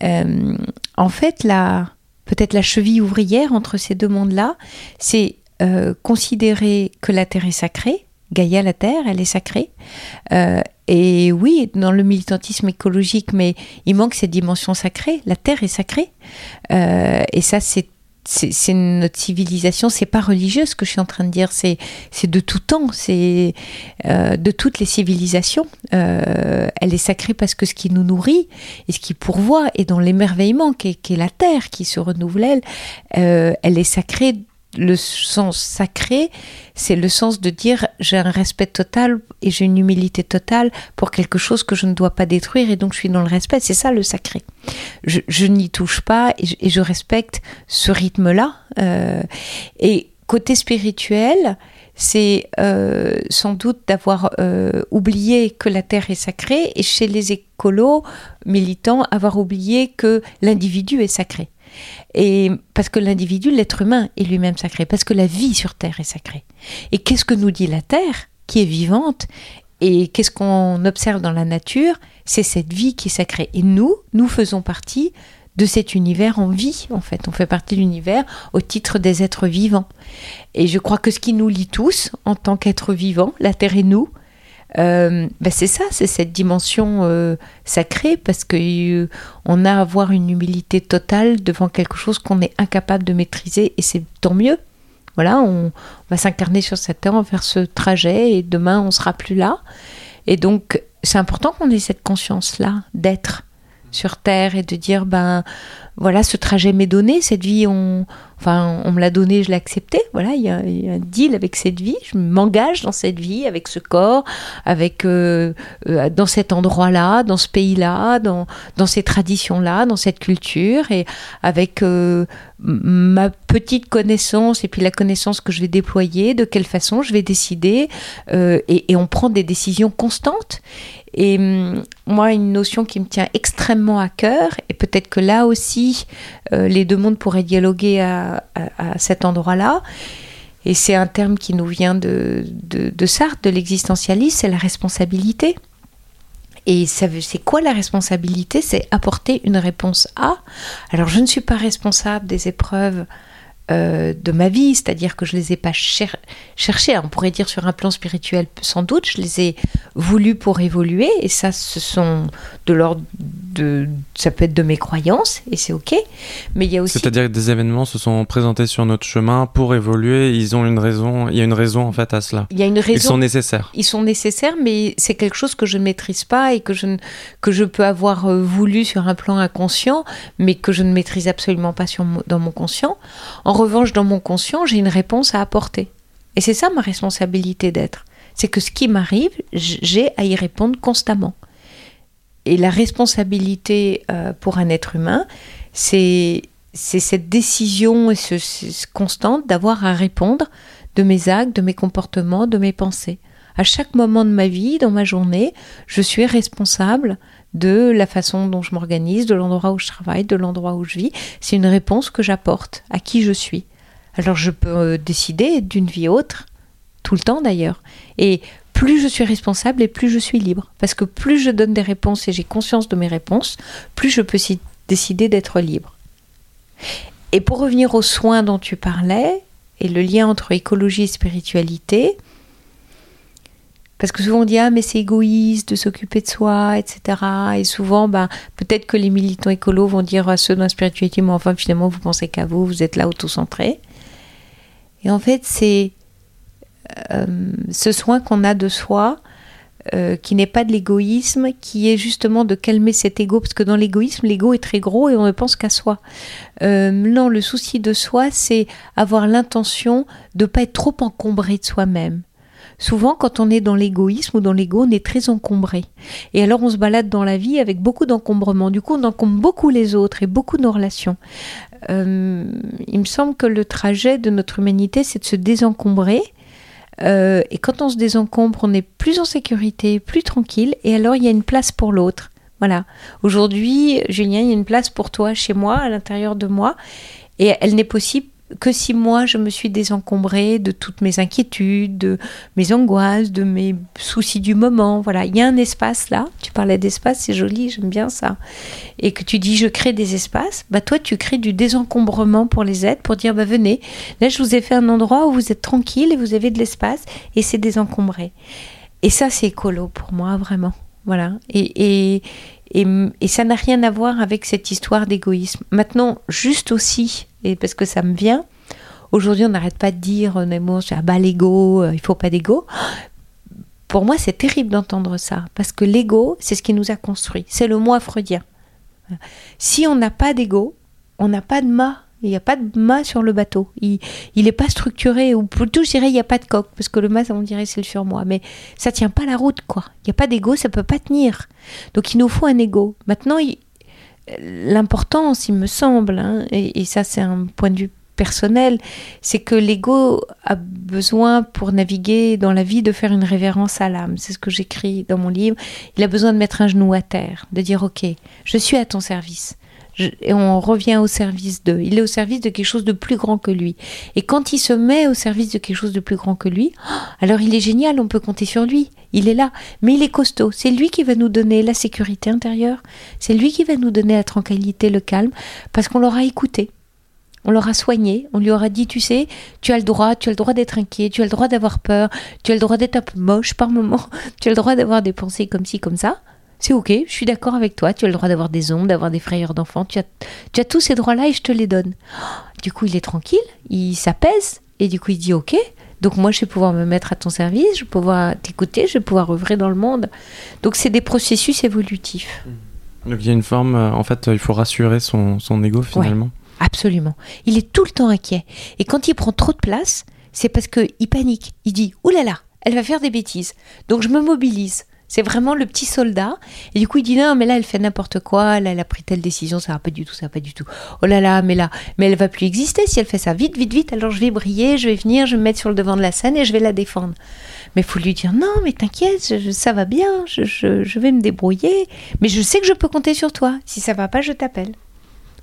en fait, la peut-être la cheville ouvrière entre ces deux mondes-là, c'est euh, considérer que la Terre est sacrée, Gaïa, la Terre, elle est sacrée. Euh, et oui, dans le militantisme écologique, mais il manque cette dimension sacrée. La Terre est sacrée. Euh, et ça, c'est notre civilisation, c'est pas religieux ce que je suis en train de dire, c'est de tout temps, c'est de toutes les civilisations. elle est sacrée parce que ce qui nous nourrit et ce qui pourvoit est dans l'émerveillement qui, est la terre qui se renouvelle, elle, elle est sacrée le sens sacré, c'est le sens de dire j'ai un respect total et j'ai une humilité totale pour quelque chose que je ne dois pas détruire et donc je suis dans le respect. C'est ça le sacré. Je, n'y touche pas et je, respecte ce rythme-là. Euh, et côté spirituel, c'est euh, sans doute d'avoir euh, oublié que la terre est sacrée et chez les écolos militants avoir oublié que l'individu est sacré. Et parce que l'individu, l'être humain, est lui-même sacré, parce que la vie sur Terre est sacrée. Et qu'est-ce que nous dit la Terre, qui est vivante, et qu'est-ce qu'on observe dans la nature? C'est cette vie qui est sacrée. Et nous, nous faisons partie de cet univers en vie, en fait. On fait partie de l'univers au titre des êtres vivants. Et je crois que ce qui nous lie tous en tant qu'êtres vivants, la Terre et nous, euh, ben c'est ça, c'est cette dimension euh, sacrée, parce que euh, on a à avoir une humilité totale devant quelque chose qu'on est incapable de maîtriser, et c'est tant mieux. Voilà, on, va s'incarner sur cette terre, on va faire ce trajet, et demain on sera plus là. Et donc, c'est important qu'on ait cette conscience-là d'être sur terre et de dire ben voilà ce trajet m'est donné cette vie on enfin on me l'a donné je l'ai accepté. Voilà il y, a, un deal avec cette vie. Je m'engage dans cette vie avec ce corps avec euh, euh, dans cet endroit là dans ce pays là dans dans ces traditions là dans cette culture et avec euh, ma petite connaissance et puis la connaissance que je vais déployer de quelle façon je vais décider et, et on prend des décisions constantes et hum, moi, une notion qui me tient extrêmement à cœur, et peut-être que là aussi, euh, les deux mondes pourraient dialoguer à, cet endroit-là, et c'est un terme qui nous vient de, de, Sartre, de l'existentialisme, c'est la responsabilité. Et c'est quoi la responsabilité? C'est apporter une réponse à. Alors, je ne suis pas responsable des épreuves euh, de ma vie, c'est-à-dire que je les ai pas cherchés, on pourrait dire sur un plan spirituel sans doute, je les ai voulus pour évoluer, et ça, ce sont de l'ordre de, ça peut être de mes croyances, et c'est ok, mais il y a aussi... C'est-à-dire que des événements se sont présentés sur notre chemin pour évoluer, ils ont une raison, il y a une raison en fait à cela. Il y a une raison. Ils sont nécessaires. Ils sont nécessaires, mais c'est quelque chose que je ne maîtrise pas et que je, que je peux avoir euh, voulu sur un plan inconscient, mais que je ne maîtrise absolument pas sur, dans mon conscient. En en revanche, dans mon conscient, j'ai une réponse à apporter. Et c'est ça ma responsabilité d'être. C'est que ce qui m'arrive, j'ai à y répondre constamment. Et la responsabilité euh, pour un être humain, c'est cette décision et ce, constante d'avoir à répondre de mes actes, de mes comportements, de mes pensées. À chaque moment de ma vie, dans ma journée, je suis responsable de la façon dont je m'organise, de l'endroit où je travaille, de l'endroit où je vis. C'est une réponse que j'apporte à qui je suis. Alors je peux euh, décider d'une vie autre, tout le temps d'ailleurs. Et plus je suis responsable et plus je suis libre. Parce que plus je donne des réponses et j'ai conscience de mes réponses, plus je peux décider d'être libre. Et pour revenir aux soins dont tu parlais, et le lien entre écologie et spiritualité, parce que souvent on dit ah mais c'est égoïste de s'occuper de soi, etc. Et souvent, bah, peut-être que les militants écolos vont dire à ceux dans la spiritualité, mais enfin finalement vous pensez qu'à vous, vous êtes là auto-centré. Et en fait, c'est ce soin qu'on a de soi, euh, qui n'est pas de l'égoïsme, qui est justement de calmer cet ego, parce que dans l'égoïsme, l'ego est très gros et on ne pense qu'à soi. Euh, non, le souci de soi, c'est avoir l'intention de ne pas être trop encombré de soi-même. Souvent, quand on est dans l'égoïsme ou dans l'ego, on est très encombré. Et alors, on se balade dans la vie avec beaucoup d'encombrement. Du coup, on encombre beaucoup les autres et beaucoup nos relations. Euh, il me semble que le trajet de notre humanité, c'est de se désencombrer. Euh, et quand on se désencombre, on est plus en sécurité, plus tranquille. Et alors, il y a une place pour l'autre. Voilà. Aujourd'hui, Julien, il y a une place pour toi chez moi, à l'intérieur de moi. Et elle n'est possible que si moi je me suis désencombrée de toutes mes inquiétudes, de mes angoisses, de mes soucis du moment, voilà, il y a un espace là, tu parlais d'espace, c'est joli, j'aime bien ça, et que tu dis je crée des espaces, bah toi tu crées du désencombrement pour les aides, pour dire bah venez, là je vous ai fait un endroit où vous êtes tranquille et vous avez de l'espace et c'est désencombré. Et ça c'est écolo pour moi vraiment, voilà, et, et et, ça n'a rien à voir avec cette histoire d'égoïsme. Maintenant, juste aussi, et parce que ça me vient, aujourd'hui on n'arrête pas de dire, mots, ah bah l'ego, euh, il faut pas d'ego. Pour moi, c'est terrible d'entendre ça, parce que l'ego, c'est ce qui nous a construit. C'est le moi freudien. Si on n'a pas d'ego, on n'a pas de ma il n'y a pas de mât sur le bateau. Il n'est pas structuré, ou plutôt je dirais il n'y a pas de coque, parce que le mât, on dirait c'est le surmoi. Mais ça tient pas la route, quoi. Il n'y a pas d'ego, ça peut pas tenir. Donc il nous faut un ego. Maintenant, l'importance, il me semble, hein, et, ça c'est un point de vue personnel, c'est que l'ego a besoin pour naviguer dans la vie de faire une révérence à l'âme. C'est ce que j'écris dans mon livre. Il a besoin de mettre un genou à terre, de dire ok, je suis à ton service et on revient au service de. Il est au service de quelque chose de plus grand que lui. Et quand il se met au service de quelque chose de plus grand que lui, alors il est génial, on peut compter sur lui. Il est là, mais il est costaud. C'est lui qui va nous donner la sécurité intérieure. C'est lui qui va nous donner la tranquillité, le calme, parce qu'on l'aura écouté. On l'aura soigné, on lui aura dit, tu sais, tu as le droit, tu as le droit d'être inquiet, tu as le droit d'avoir peur, tu as le droit d'être un peu moche par moment, tu as le droit d'avoir des pensées comme ci, comme ça c'est ok, je suis d'accord avec toi, tu as le droit d'avoir des ondes, d'avoir des frayeurs d'enfants, tu as, tu as tous ces droits-là et je te les donne. Du coup, il est tranquille, il s'apaise et du coup, il dit ok. Donc moi, je vais pouvoir me mettre à ton service, je vais pouvoir t'écouter, je vais pouvoir œuvrer dans le monde. Donc c'est des processus évolutifs. Mmh. Donc il y a une forme, euh, en fait, il faut rassurer son, son ego finalement. absolument. Il est tout le temps inquiet. Et quand il prend trop de place, c'est parce qu'il panique. Il dit, oulala, là là, elle va faire des bêtises. Donc je me mobilise. C'est vraiment le petit soldat. Et du coup, il dit non, mais là, elle fait n'importe quoi. Là, elle a pris telle décision. Ça va pas du tout, ça va pas du tout. Oh là là, mais là, mais elle va plus exister si elle fait ça vite, vite, vite. Alors je vais briller, je vais venir, je vais me mettre sur le devant de la scène et je vais la défendre. Mais faut lui dire non, mais t'inquiète, ça va bien, je, je vais me débrouiller. Mais je sais que je peux compter sur toi. Si ça va pas, je t'appelle.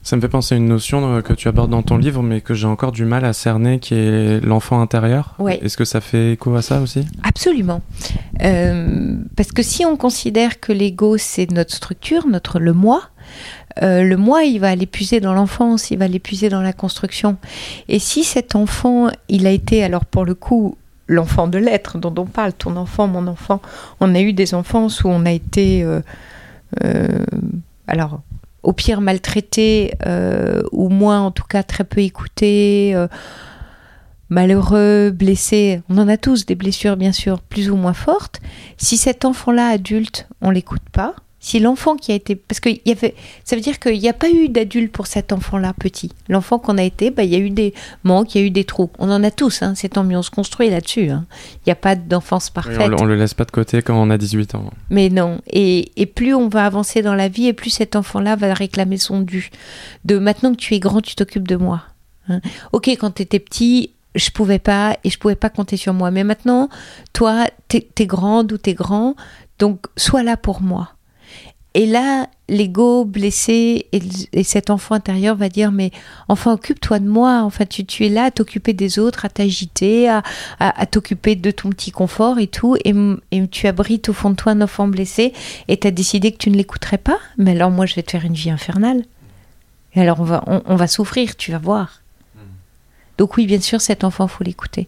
Ça me fait penser à une notion euh, que tu abordes dans ton livre, mais que j'ai encore du mal à cerner, qui est l'enfant intérieur. Est-ce que ça fait écho à ça aussi? Absolument. Euh, parce que si on considère que l'ego, c'est notre structure, notre le moi, euh, le moi, il va aller puiser dans l'enfance, il va aller puiser dans la construction. Et si cet enfant, il a été, alors pour le coup, l'enfant de l'être dont on parle, ton enfant, mon enfant, on a eu des enfances où on a été... alors, au pire maltraité, euh, ou moins en tout cas très peu écouté, euh, malheureux, blessé. On en a tous des blessures bien sûr plus ou moins fortes. Si cet enfant-là adulte, on l'écoute pas, si l'enfant qui a été... Parce que y avait, ça veut dire qu'il n'y a pas eu d'adulte pour cet enfant-là petit. L'enfant qu'on a été, bah, il y a eu des manques, il y a eu des trous. On en a tous, hein, c'est tant mieux, on se construit là-dessus. Hein. Il n'y a pas d'enfance parfaite. on, ne le laisse pas de côté quand on a 18 ans. Mais non, et, et plus on va avancer dans la vie, et plus cet enfant-là va réclamer son dû. De maintenant que tu es grand, tu t'occupes de moi. Hein. Ok, quand tu étais petit, je pouvais pas et je pouvais pas compter sur moi. Mais maintenant, toi, tu es, grande ou tu es grand, donc sois là pour moi. Et là, l'ego blessé et, cet enfant intérieur va dire mais enfin occupe-toi de moi, enfin tu, tu es là à t'occuper des autres, à t'agiter, à, à, t'occuper de ton petit confort et tout, et, et, tu abrites au fond de toi un enfant blessé et tu as décidé que tu ne l'écouterais pas, mais alors moi je vais te faire une vie infernale. Et alors on va, on, va souffrir, tu vas voir. Hmm. Donc oui, bien sûr, cet enfant, faut l'écouter.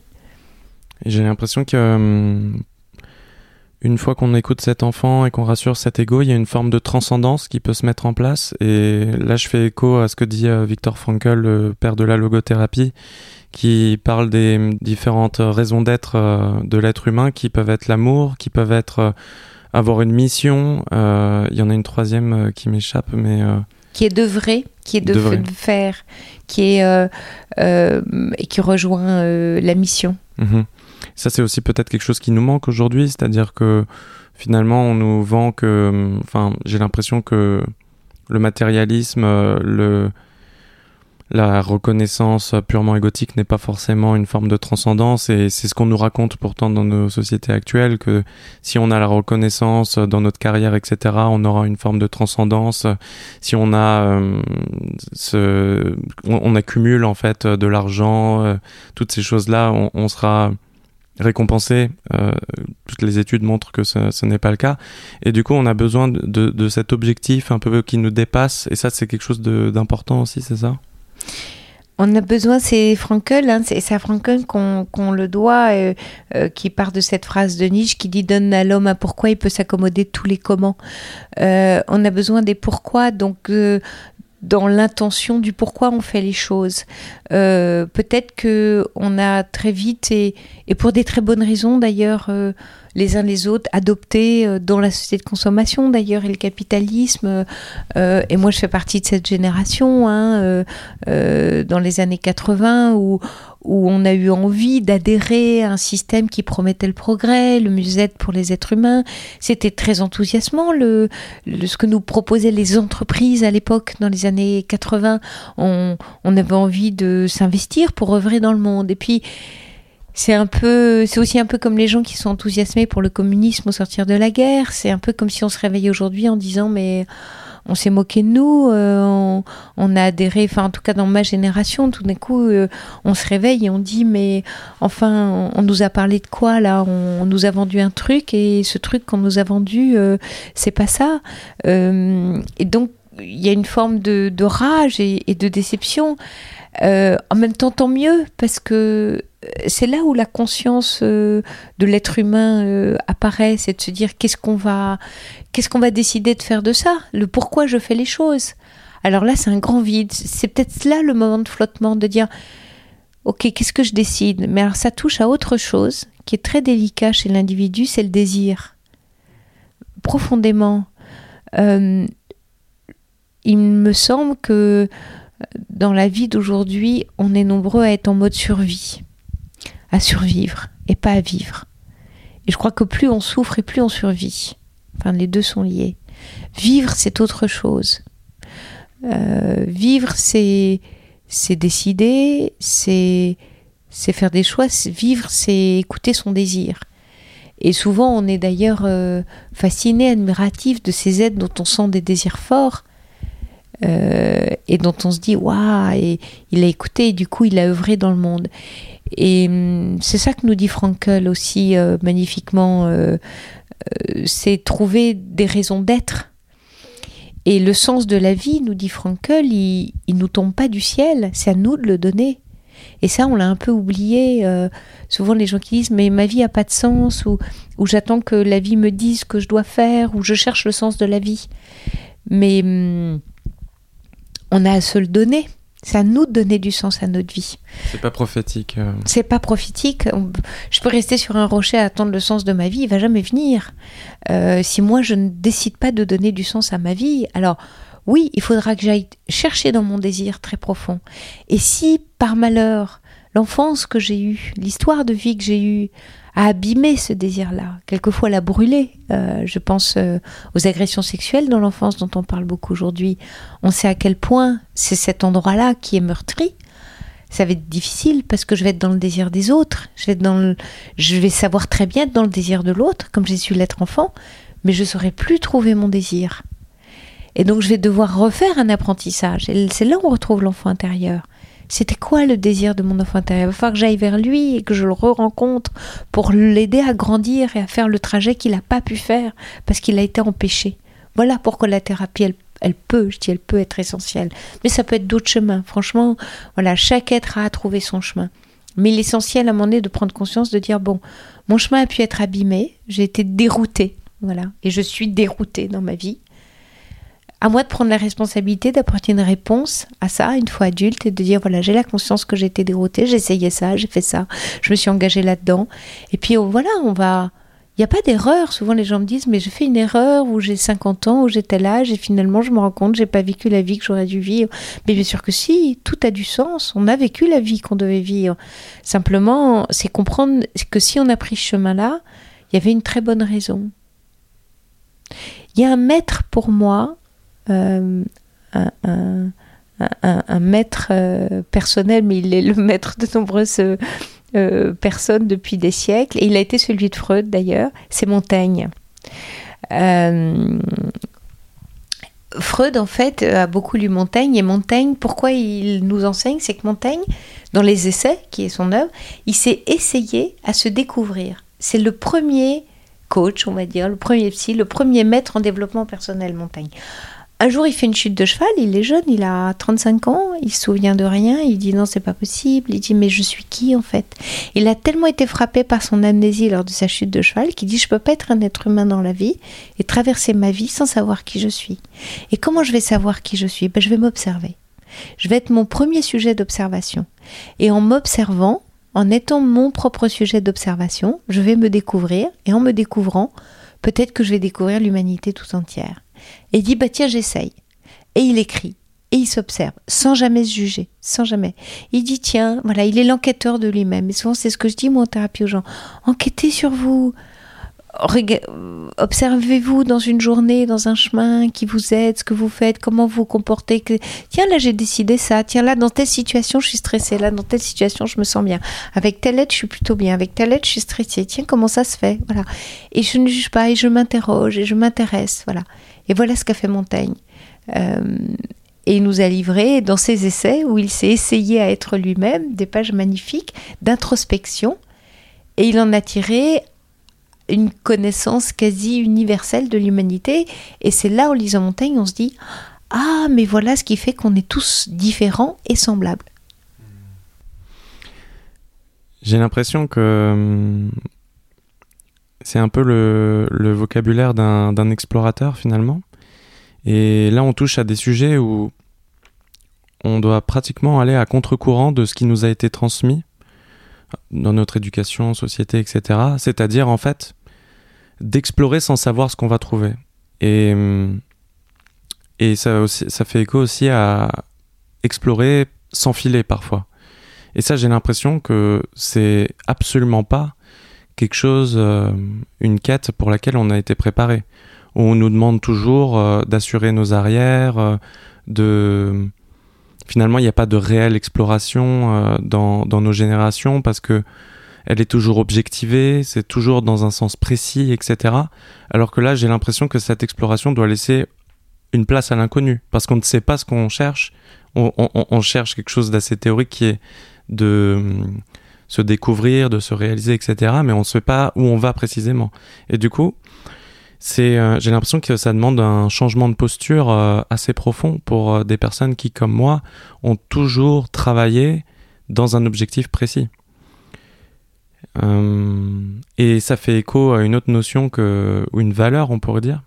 J'ai l'impression que hum, une fois qu'on écoute cet enfant et qu'on rassure cet ego, il y a une forme de transcendance qui peut se mettre en place. Et là, je fais écho à ce que dit euh, Victor Frankl, le père de la logothérapie, qui parle des différentes raisons d'être euh, de l'être humain, qui peuvent être l'amour, qui peuvent être euh, avoir une mission. il y en a une troisième qui m'échappe, mais qui est de vrai, qui est de, faire, qui est et qui rejoint la mission. Mm-hmm. Ça, c'est aussi peut-être quelque chose qui nous manque aujourd'hui, c'est-à-dire que finalement, on nous vend que. Enfin, j'ai l'impression que le matérialisme, euh, le, la reconnaissance purement égotique n'est pas forcément une forme de transcendance et c'est ce qu'on nous raconte pourtant dans nos sociétés actuelles que si on a la reconnaissance dans notre carrière etc on aura une forme de transcendance si on a euh, ce on, accumule en fait de l'argent euh, toutes ces choses là on, on sera récompensé. Euh, toutes les études montrent que ce, n'est pas le cas. Et du coup, on a besoin de, cet objectif un peu qui nous dépasse. Et ça, c'est quelque chose d'important aussi, c'est ça? On a besoin, c'est Frankel, hein, c'est à Frankel qu'on le doit, euh, euh, qui part de cette phrase de Nietzsche qui dit donne à l'homme un pourquoi, il peut s'accommoder de tous les comment. on a besoin des pourquoi, donc dans l'intention du pourquoi on fait les choses. Euh, peut-être que on a très vite et, pour des très bonnes raisons d'ailleurs euh, les uns les autres adopté euh, dans la société de consommation d'ailleurs et le capitalisme. et moi je fais partie de cette génération hein, dans les années 80 où où on a eu envie d'adhérer à un système qui promettait le progrès, le mieux-être pour les êtres humains. C'était très enthousiasmant le, ce que nous proposaient les entreprises à l'époque, dans les années 80. On, on avait envie de s'investir pour œuvrer dans le monde. Et puis, c'est un peu, c'est aussi un peu comme les gens qui sont enthousiasmés pour le communisme au sortir de la guerre. C'est un peu comme si on se réveillait aujourd'hui en disant mais on s'est moqué de nous, on, on, a adhéré, enfin en tout cas dans ma génération, tout d'un coup on se réveille et on dit mais enfin on nous a parlé de quoi là? On, nous a vendu un truc et ce truc qu'on nous a vendu c'est pas ça. et donc il y a une forme de, rage et, de déception. Euh, en même temps, tant mieux, parce que c'est là où la conscience euh, de l'être humain euh, apparaît, c'est de se dire qu'est-ce qu'on va, qu'est-ce qu'on va décider de faire de ça, le pourquoi je fais les choses. Alors là, c'est un grand vide. C'est peut-être là le moment de flottement, de dire ok, qu'est-ce que je décide? Mais alors ça touche à autre chose qui est très délicat chez l'individu, c'est le désir. Profondément il me semble que dans la vie d'aujourd'hui, on est nombreux à être en mode survie, à survivre et pas à vivre. Et je crois que plus on souffre et plus on survit. Enfin, les deux sont liés. Vivre, c'est autre chose. Euh, vivre, c'est c'est décider, c'est c'est faire des choix. Vivre, c'est écouter son désir. Et souvent, on est d'ailleurs euh, fasciné, admiratif de ces êtres dont on sent des désirs forts euh, et dont on se dit waouh, et il a écouté et du coup il a œuvré dans le monde. Et hum, c'est ça que nous dit Frankel aussi euh, magnifiquement, euh, c'est trouver des raisons d'être. Et le sens de la vie, nous dit Frankel, il, il nous tombe pas du ciel, c'est à nous de le donner. Et ça, on l'a un peu oublié. souvent, les gens qui disent Mais ma vie a pas de sens, ou, ou j'attends que la vie me dise ce que je dois faire, ou je cherche le sens de la vie. Mais hum, on a à se le donner. C'est à nous de donner du sens à notre vie. C'est pas prophétique. Euh. C'est pas prophétique. Je peux rester sur un rocher à attendre le sens de ma vie, il va jamais venir. Euh, si moi je ne décide pas de donner du sens à ma vie, alors oui, il faudra que j'aille chercher dans mon désir très profond. Et si par malheur, l'enfance que j'ai eue, l'histoire de vie que j'ai eue, a abîmé ce désir-là, quelquefois l'a brûlé. Euh, je pense euh, aux agressions sexuelles dans l'enfance dont on parle beaucoup aujourd'hui. On sait à quel point c'est cet endroit-là qui est meurtri. Ça va être difficile parce que je vais être dans le désir des autres. Je vais, être dans je vais savoir très bien être dans le désir de l'autre, comme j'ai su l'être enfant, mais je ne saurais plus trouver mon désir. Et donc je vais devoir refaire un apprentissage. Et c'est là où on retrouve l'enfant intérieur. C'était quoi le désir de mon enfant intérieur? Il va falloir que j'aille vers lui et que je le re-rencontre pour l'aider à grandir et à faire le trajet qu'il n'a pas pu faire parce qu'il a été empêché. Voilà pourquoi la thérapie, elle, peut, je dis, elle peut être essentielle. Mais ça peut être d'autres chemins. Franchement, voilà, chaque être a à trouver son chemin. Mais l'essentiel à un moment donné, de prendre conscience, de dire bon, mon chemin a pu être abîmé, j'ai été déroutée, voilà, et je suis déroutée dans ma vie à moi de prendre la responsabilité d'apporter une réponse à ça une fois adulte et de dire voilà j'ai la conscience que été déroutée, j'ai essayé ça, j'ai fait ça, je me suis engagée là-dedans et puis oh, voilà on va il n'y a pas d'erreur. Souvent, les gens me disent, mais j'ai fait une erreur où j'ai 50 ans, où j'étais là, et finalement, je me rends compte, j'ai pas vécu la vie que j'aurais dû vivre. Mais bien sûr que si, tout a du sens. On a vécu la vie qu'on devait vivre. Simplement, c'est comprendre que si on a pris ce chemin-là, il y avait une très bonne raison. Il y a un maître pour moi euh, un, maître euh, personnel, mais il est le maître de nombreuses euh, personnes depuis des siècles, et il a été celui de Freud d'ailleurs, c'est Montaigne. Freud, en fait, a beaucoup lu Montaigne, et Montaigne, pourquoi il nous enseigne? C'est que Montaigne, dans les essais, qui est son œuvre, il s'est essayé à se découvrir. C'est le premier coach, on va dire, le premier psy, le premier maître en développement personnel, Montaigne. Un jour, il fait une chute de cheval, il est jeune, il a 35 ans, il se souvient de rien, il dit non, c'est pas possible, il dit mais je suis qui en fait? Il a tellement été frappé par son amnésie lors de sa chute de cheval qu'il dit je peux pas être un être humain dans la vie et traverser ma vie sans savoir qui je suis. Et comment je vais savoir qui je suis? Ben, Je vais m'observer. Je vais être mon premier sujet d'observation. Et en m'observant, en étant mon propre sujet d'observation, je vais me découvrir et en me découvrant, peut-être que je vais découvrir l'humanité tout entière. Et il dit, bah tiens, j'essaye. Et il écrit. Et il s'observe, sans jamais se juger, sans jamais. Il dit, tiens, voilà, il est l'enquêteur de lui-même. Et souvent, c'est ce que je dis, moi, en thérapie aux gens. Enquêtez sur vous. Observez-vous dans une journée, dans un chemin qui vous aide, ce que vous faites, comment vous vous comportez. Tiens, là, j'ai décidé ça. Tiens, là, dans telle situation, je suis stressée. Là, dans telle situation, je me sens bien. Avec telle aide, je suis plutôt bien. Avec telle aide, je suis stressée. Tiens, comment ça se fait? Voilà. Et je ne juge pas, et je m'interroge, et je m'intéresse. Voilà. Et voilà ce qu'a fait Montaigne. et il nous a livré dans ses essais où il s'est essayé à être lui-même des pages magnifiques d'introspection et il en a tiré une connaissance quasi universelle de l'humanité. Et c'est là, en lisant Montaigne, on se dit Ah, mais voilà ce qui fait qu'on est tous différents et semblables. J'ai l'impression que hum, c'est un peu le, vocabulaire d'un explorateur finalement. Et là, on touche à des sujets où on doit pratiquement aller à contre-courant de ce qui nous a été transmis dans notre éducation, société, etc. C'est-à-dire, en fait, d'explorer sans savoir ce qu'on va trouver. Et, ça fait écho aussi à explorer sans filer parfois. Et ça, j'ai l'impression que c'est absolument pas quelque chose, euh, une quête pour laquelle on a été préparé. On nous demande toujours euh, d'assurer nos arrières, euh, de finalement, il n'y a pas de réelle exploration dans, nos générations parce que elle est toujours objectivée, c'est toujours dans un sens précis, etc. Alors que là, j'ai l'impression que cette exploration doit laisser une place à l'inconnu parce qu'on ne sait pas ce qu'on cherche. On, cherche quelque chose d'assez théorique qui est de se découvrir, de se réaliser, etc. Mais on ne sait pas où on va précisément. Et du coup, c'est, euh, j'ai l'impression que ça demande un changement de posture euh, assez profond pour euh, des personnes qui, comme moi, ont toujours travaillé dans un objectif précis. et ça fait écho à une autre notion que, ou une valeur, on pourrait dire,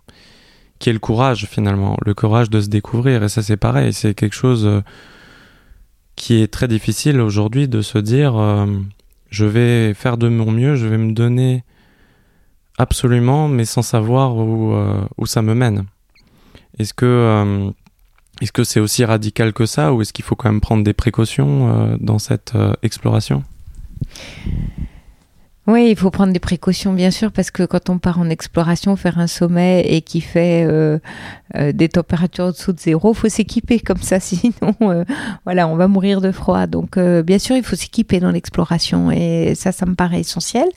qui est le courage finalement, le courage de se découvrir. Et ça, c'est pareil, c'est quelque chose qui est très difficile aujourd'hui de se dire, je vais faire de mon mieux, je vais me donner Absolument, mais sans savoir où, euh, où ça me mène. Est-ce que euh, est-ce que c'est aussi radical que ça ou est-ce qu'il faut quand même prendre des précautions euh, dans cette exploration? Oui, il faut prendre des précautions, bien sûr, parce que quand on part en exploration, faire un sommet et qui fait des températures au-dessous de zéro, faut s'équiper comme ça, sinon, voilà, on va mourir de froid. Donc, bien sûr, il faut s'équiper dans l'exploration et ça, ça me paraît essentiel.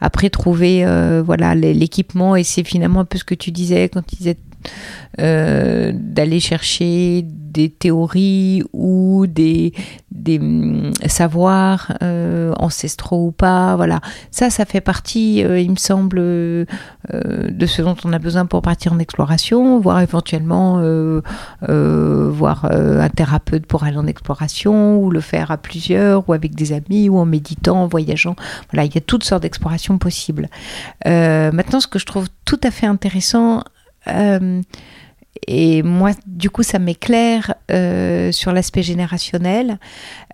Après, trouver euh, voilà l'équipement, et c'est finalement un peu ce que tu disais quand tu disais euh, d'aller chercher des théories ou des, des hum, savoirs euh, ancestraux ou pas. Voilà, ça, ça fait partie, euh, il me semble, de ce dont on a besoin pour partir en exploration, voire éventuellement voir un thérapeute pour aller en exploration ou le faire à plusieurs ou avec des amis ou en méditant, en voyageant. Voilà, il y a toutes sortes d'explorations possibles. maintenant, ce que je trouve tout à fait intéressant euh, et moi, du coup, ça m'éclaire euh, sur l'aspect générationnel.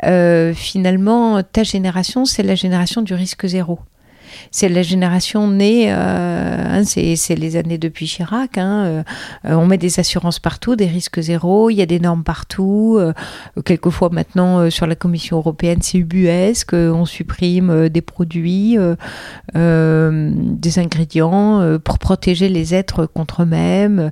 Euh, finalement, ta génération, c'est la génération du risque zéro c'est la génération née, euh, hein, c'est les années depuis Chirac. Hein, euh, on met des assurances partout, des risques zéro, il y a des normes partout. Euh, quelquefois maintenant sur la Commission européenne, c'est ubuesque, on supprime des produits, des ingrédients pour protéger les êtres contre eux-mêmes.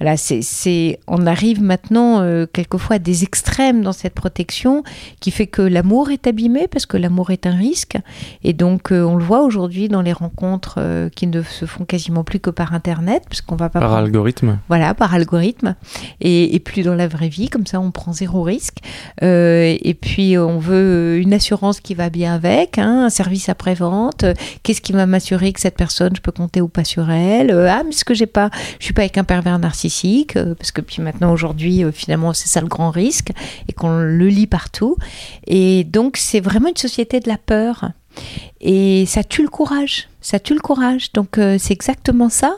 Voilà, c'est, on arrive maintenant quelquefois à des extrêmes dans cette protection qui fait que l'amour est abîmé parce que l'amour est un risque. Et donc on le voit aujourd'hui aujourd'hui dans les rencontres euh, qui ne se font quasiment plus que par Internet, parce qu'on va pas par algorithme. Voilà, par algorithme, et, plus dans la vraie vie. Comme ça, on prend zéro risque. Euh, et puis, on veut une assurance qui va bien avec, hein, un service après vente. Qu'est-ce qui va m'assurer que cette personne, je peux compter ou pas sur elle? Euh, Ah, mais ce que j'ai pas, je suis pas avec un pervers narcissique, parce que puis maintenant aujourd'hui, finalement, c'est ça le grand risque, et qu'on le lit partout. Et donc, c'est vraiment une société de la peur. Et ça tue le courage, ça tue le courage. Donc euh, c'est exactement ça.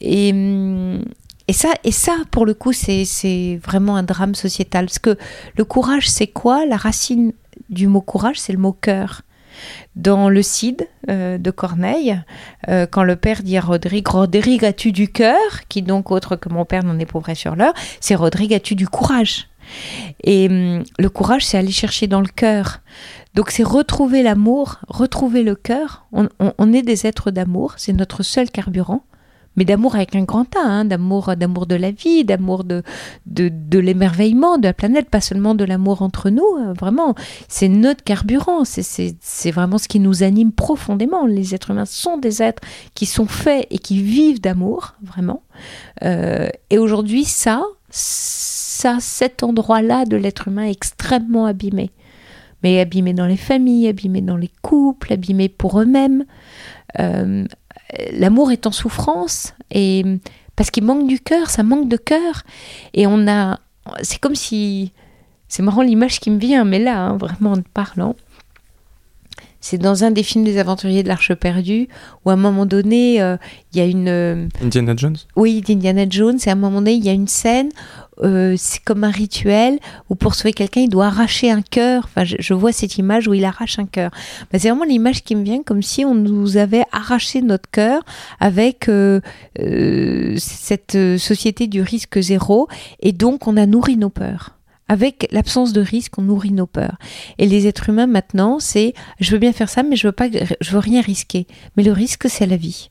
Et, hum, et, ça. et ça, pour le coup, c'est vraiment un drame sociétal. Parce que le courage, c'est quoi? La racine du mot courage, c'est le mot cœur. Dans le Cid euh, de Corneille, euh, quand le père dit à Rodrigue Rodrigue, as-tu du cœur? Qui donc, autre que mon père n'en éprouverait sur l'heure, c'est Rodrigue, as-tu du courage? Et hum, le courage, c'est aller chercher dans le cœur. Donc c'est retrouver l'amour, retrouver le cœur. On, est des êtres d'amour, c'est notre seul carburant. Mais d'amour avec un grand A, hein, d'amour, d'amour de la vie, d'amour de, de, l'émerveillement de la planète, pas seulement de l'amour entre nous. Euh, vraiment, c'est notre carburant, c'est vraiment ce qui nous anime profondément. Les êtres humains sont des êtres qui sont faits et qui vivent d'amour, vraiment. Euh, et aujourd'hui, ça, ça, cet endroit-là de l'être humain est extrêmement abîmé. Mais abîmé dans les familles, abîmé dans les couples, abîmé pour eux-mêmes. Euh, l'amour est en souffrance et parce qu'il manque du cœur, ça manque de cœur. Et on a, c'est comme si, c'est marrant l'image qui me vient, mais là, hein, vraiment en parlant, c'est dans un des films des aventuriers de l'Arche perdue, où à un moment donné, euh, il y a une... Euh, Indiana Jones? Oui, d'Indiana Jones, et à un moment donné, il y a une scène, euh, c'est comme un rituel, où pour sauver quelqu'un, il doit arracher un cœur. Enfin, je, vois cette image où il arrache un cœur. Bah, c'est vraiment l'image qui me vient, comme si on nous avait arraché notre cœur avec cette société du risque zéro, et donc on a nourri nos peurs. Avec l'absence de risque, on nourrit nos peurs. Et les êtres humains maintenant, c'est je veux bien faire ça, mais je veux pas, je veux rien risquer. Mais le risque, c'est la vie.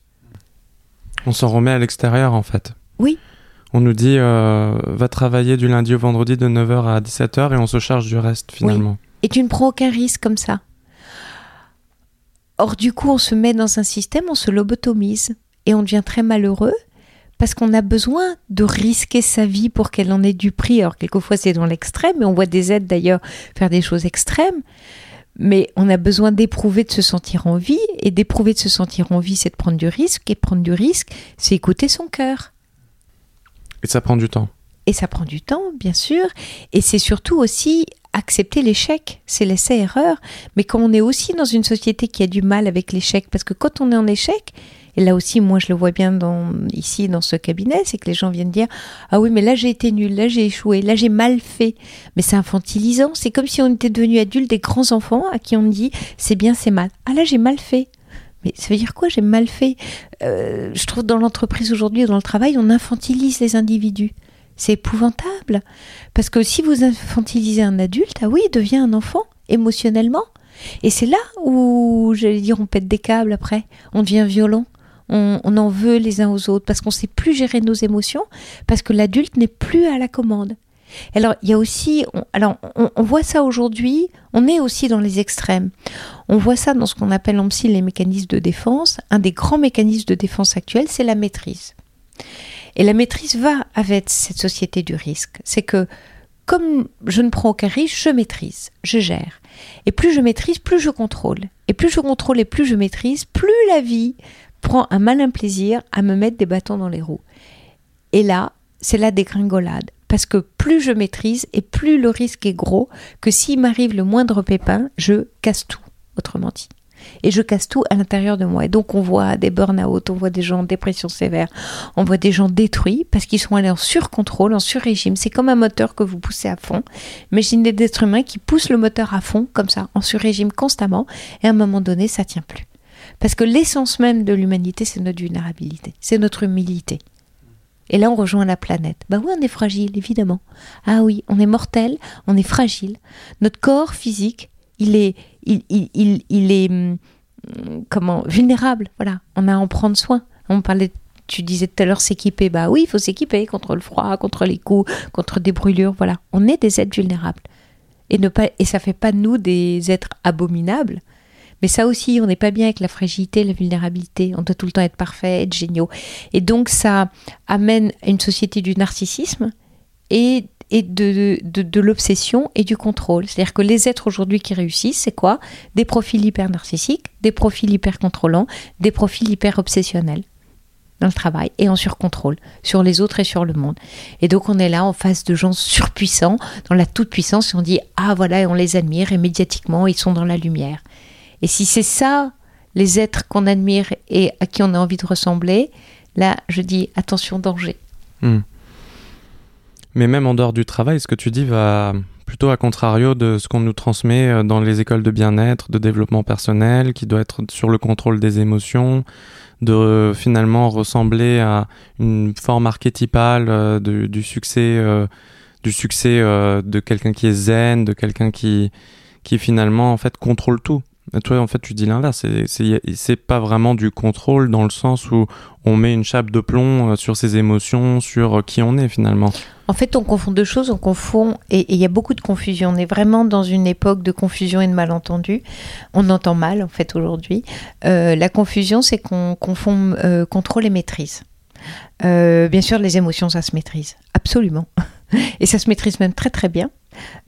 On s'en remet à l'extérieur, en fait. Oui. On nous dit euh, va travailler du lundi au vendredi de 9h à 17h et on se charge du reste finalement. Et tu ne prends aucun risque comme ça. Or, du coup, on se met dans un système, on se lobotomise et on devient très malheureux parce qu'on a besoin de risquer sa vie pour qu'elle en ait du prix. Alors quelquefois c'est dans l'extrême, et on voit des aides d'ailleurs faire des choses extrêmes, mais on a besoin d'éprouver de se sentir en vie, et d'éprouver de se sentir en vie, c'est de prendre du risque, et prendre du risque, c'est écouter son cœur. Et ça prend du temps. Et ça prend du temps, bien sûr, et c'est surtout aussi accepter l'échec, c'est l'essai-erreur, mais quand on est aussi dans une société qui a du mal avec l'échec, parce que quand on est en échec, et là aussi, moi, je le vois bien dans, ici, dans ce cabinet, c'est que les gens viennent dire Ah oui, mais là, j'ai été nul, là, j'ai échoué, là, j'ai mal fait. Mais c'est infantilisant. C'est comme si on était devenus adultes, des grands enfants à qui on dit C'est bien, c'est mal. Ah là, j'ai mal fait. Mais ça veut dire quoi J'ai mal fait? Euh, je trouve dans l'entreprise aujourd'hui, dans le travail, on infantilise les individus. C'est épouvantable. Parce que si vous infantilisez un adulte, ah oui, il devient un enfant, émotionnellement. Et c'est là où, j'allais dire, on pète des câbles après. On devient violent on, en veut les uns aux autres, parce qu'on ne sait plus gérer nos émotions, parce que l'adulte n'est plus à la commande. Alors, il y a aussi, on, alors, on, voit ça aujourd'hui, on est aussi dans les extrêmes. On voit ça dans ce qu'on appelle en psy les mécanismes de défense. Un des grands mécanismes de défense actuels, c'est la maîtrise. Et la maîtrise va avec cette société du risque. C'est que, comme je ne prends aucun risque, je maîtrise, je gère. Et plus je maîtrise, plus je contrôle. Et plus je contrôle et plus je maîtrise, plus la vie prend un malin plaisir à me mettre des bâtons dans les roues. Et là, c'est la dégringolade. Parce que plus je maîtrise et plus le risque est gros que s'il m'arrive le moindre pépin, je casse tout, autrement dit. Et je casse tout à l'intérieur de moi. Et donc on voit des burn-out, on voit des gens en dépression sévère, on voit des gens détruits parce qu'ils sont allés en surcontrôle, en sur-régime. C'est comme un moteur que vous poussez à fond. Imaginez des êtres humains qui poussent le moteur à fond, comme ça, en sur-régime constamment, et à un moment donné, ça tient plus. Parce que l'essence même de l'humanité, c'est notre vulnérabilité, c'est notre humilité. Et là, on rejoint la planète. Bah oui, on est fragile, évidemment. Ah oui, on est mortel, on est fragile. Notre corps physique, il est, il, il, il, est, hum, comment, vulnérable. Voilà, on a à en prendre soin. On parlait, tu disais tout à l'heure s'équiper. Bah oui, il faut s'équiper contre le froid, contre les coups, contre des brûlures. Voilà, on est des êtres vulnérables. Et ne pas, et ça fait pas de nous des êtres abominables. Mais ça aussi, on n'est pas bien avec la fragilité, la vulnérabilité. On doit tout le temps être parfait, être géniaux. Et donc, ça amène à une société du narcissisme et, et de, de, l'obsession et du contrôle. C'est-à-dire que les êtres aujourd'hui qui réussissent, c'est quoi? Des profils hyper narcissiques, des profils hyper contrôlants, des profils hyper obsessionnels dans le travail et en surcontrôle sur les autres et sur le monde. Et donc on est là en face de gens surpuissants, dans la toute-puissance, et on dit ah voilà, on les admire et médiatiquement ils sont dans la lumière. Et si c'est ça, les êtres qu'on admire et à qui on a envie de ressembler, là, je dis attention, danger. Hmm. Mais même en dehors du travail, ce que tu dis va plutôt à contrario de ce qu'on nous transmet euh, dans les écoles de bien-être, de développement personnel, qui doit être sur le contrôle des émotions, de euh, finalement ressembler à une forme archétypale euh, du succès, du succès de quelqu'un qui est zen, de quelqu'un qui, qui finalement en fait contrôle tout. Toi, en fait, tu dis l'inverse. C'est pas vraiment du contrôle dans le sens où on met une chape de plomb euh, sur ses émotions, sur euh, qui on est finalement. En fait, on confond deux choses. On confond, et il y a beaucoup de confusion. On est vraiment dans une époque de confusion et de malentendus. On entend mal, en fait, aujourd'hui. Euh, la confusion, c'est qu'on confond contrôle et maîtrise. bien sûr, les émotions, ça se maîtrise absolument. Et ça se maîtrise même très très bien.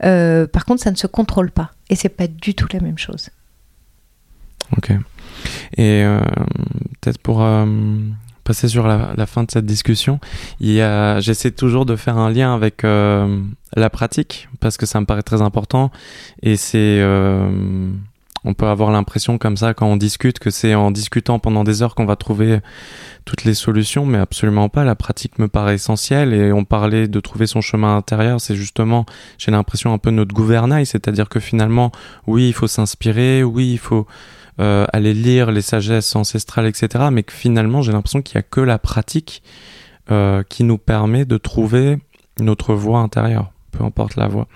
Euh, par contre, ça ne se contrôle pas. Et c'est pas du tout la même chose. Ok. Et euh, peut-être pour euh, passer sur la, fin de cette discussion, j'essaie toujours de faire un lien avec la pratique parce que ça me paraît très important. Et c'est on peut avoir l'impression comme ça quand on discute que c'est en discutant pendant des heures qu'on va trouver toutes les solutions, mais absolument pas. La pratique me paraît essentielle et on parlait de trouver son chemin intérieur. C'est justement, j'ai l'impression, un peu notre gouvernail, c'est-à-dire que finalement, oui, il faut s'inspirer, oui, il faut euh, aller lire les sagesses ancestrales, etc. Mais que finalement, j'ai l'impression qu'il n'y a que la pratique euh, qui nous permet de trouver notre voie intérieure, peu importe la voie.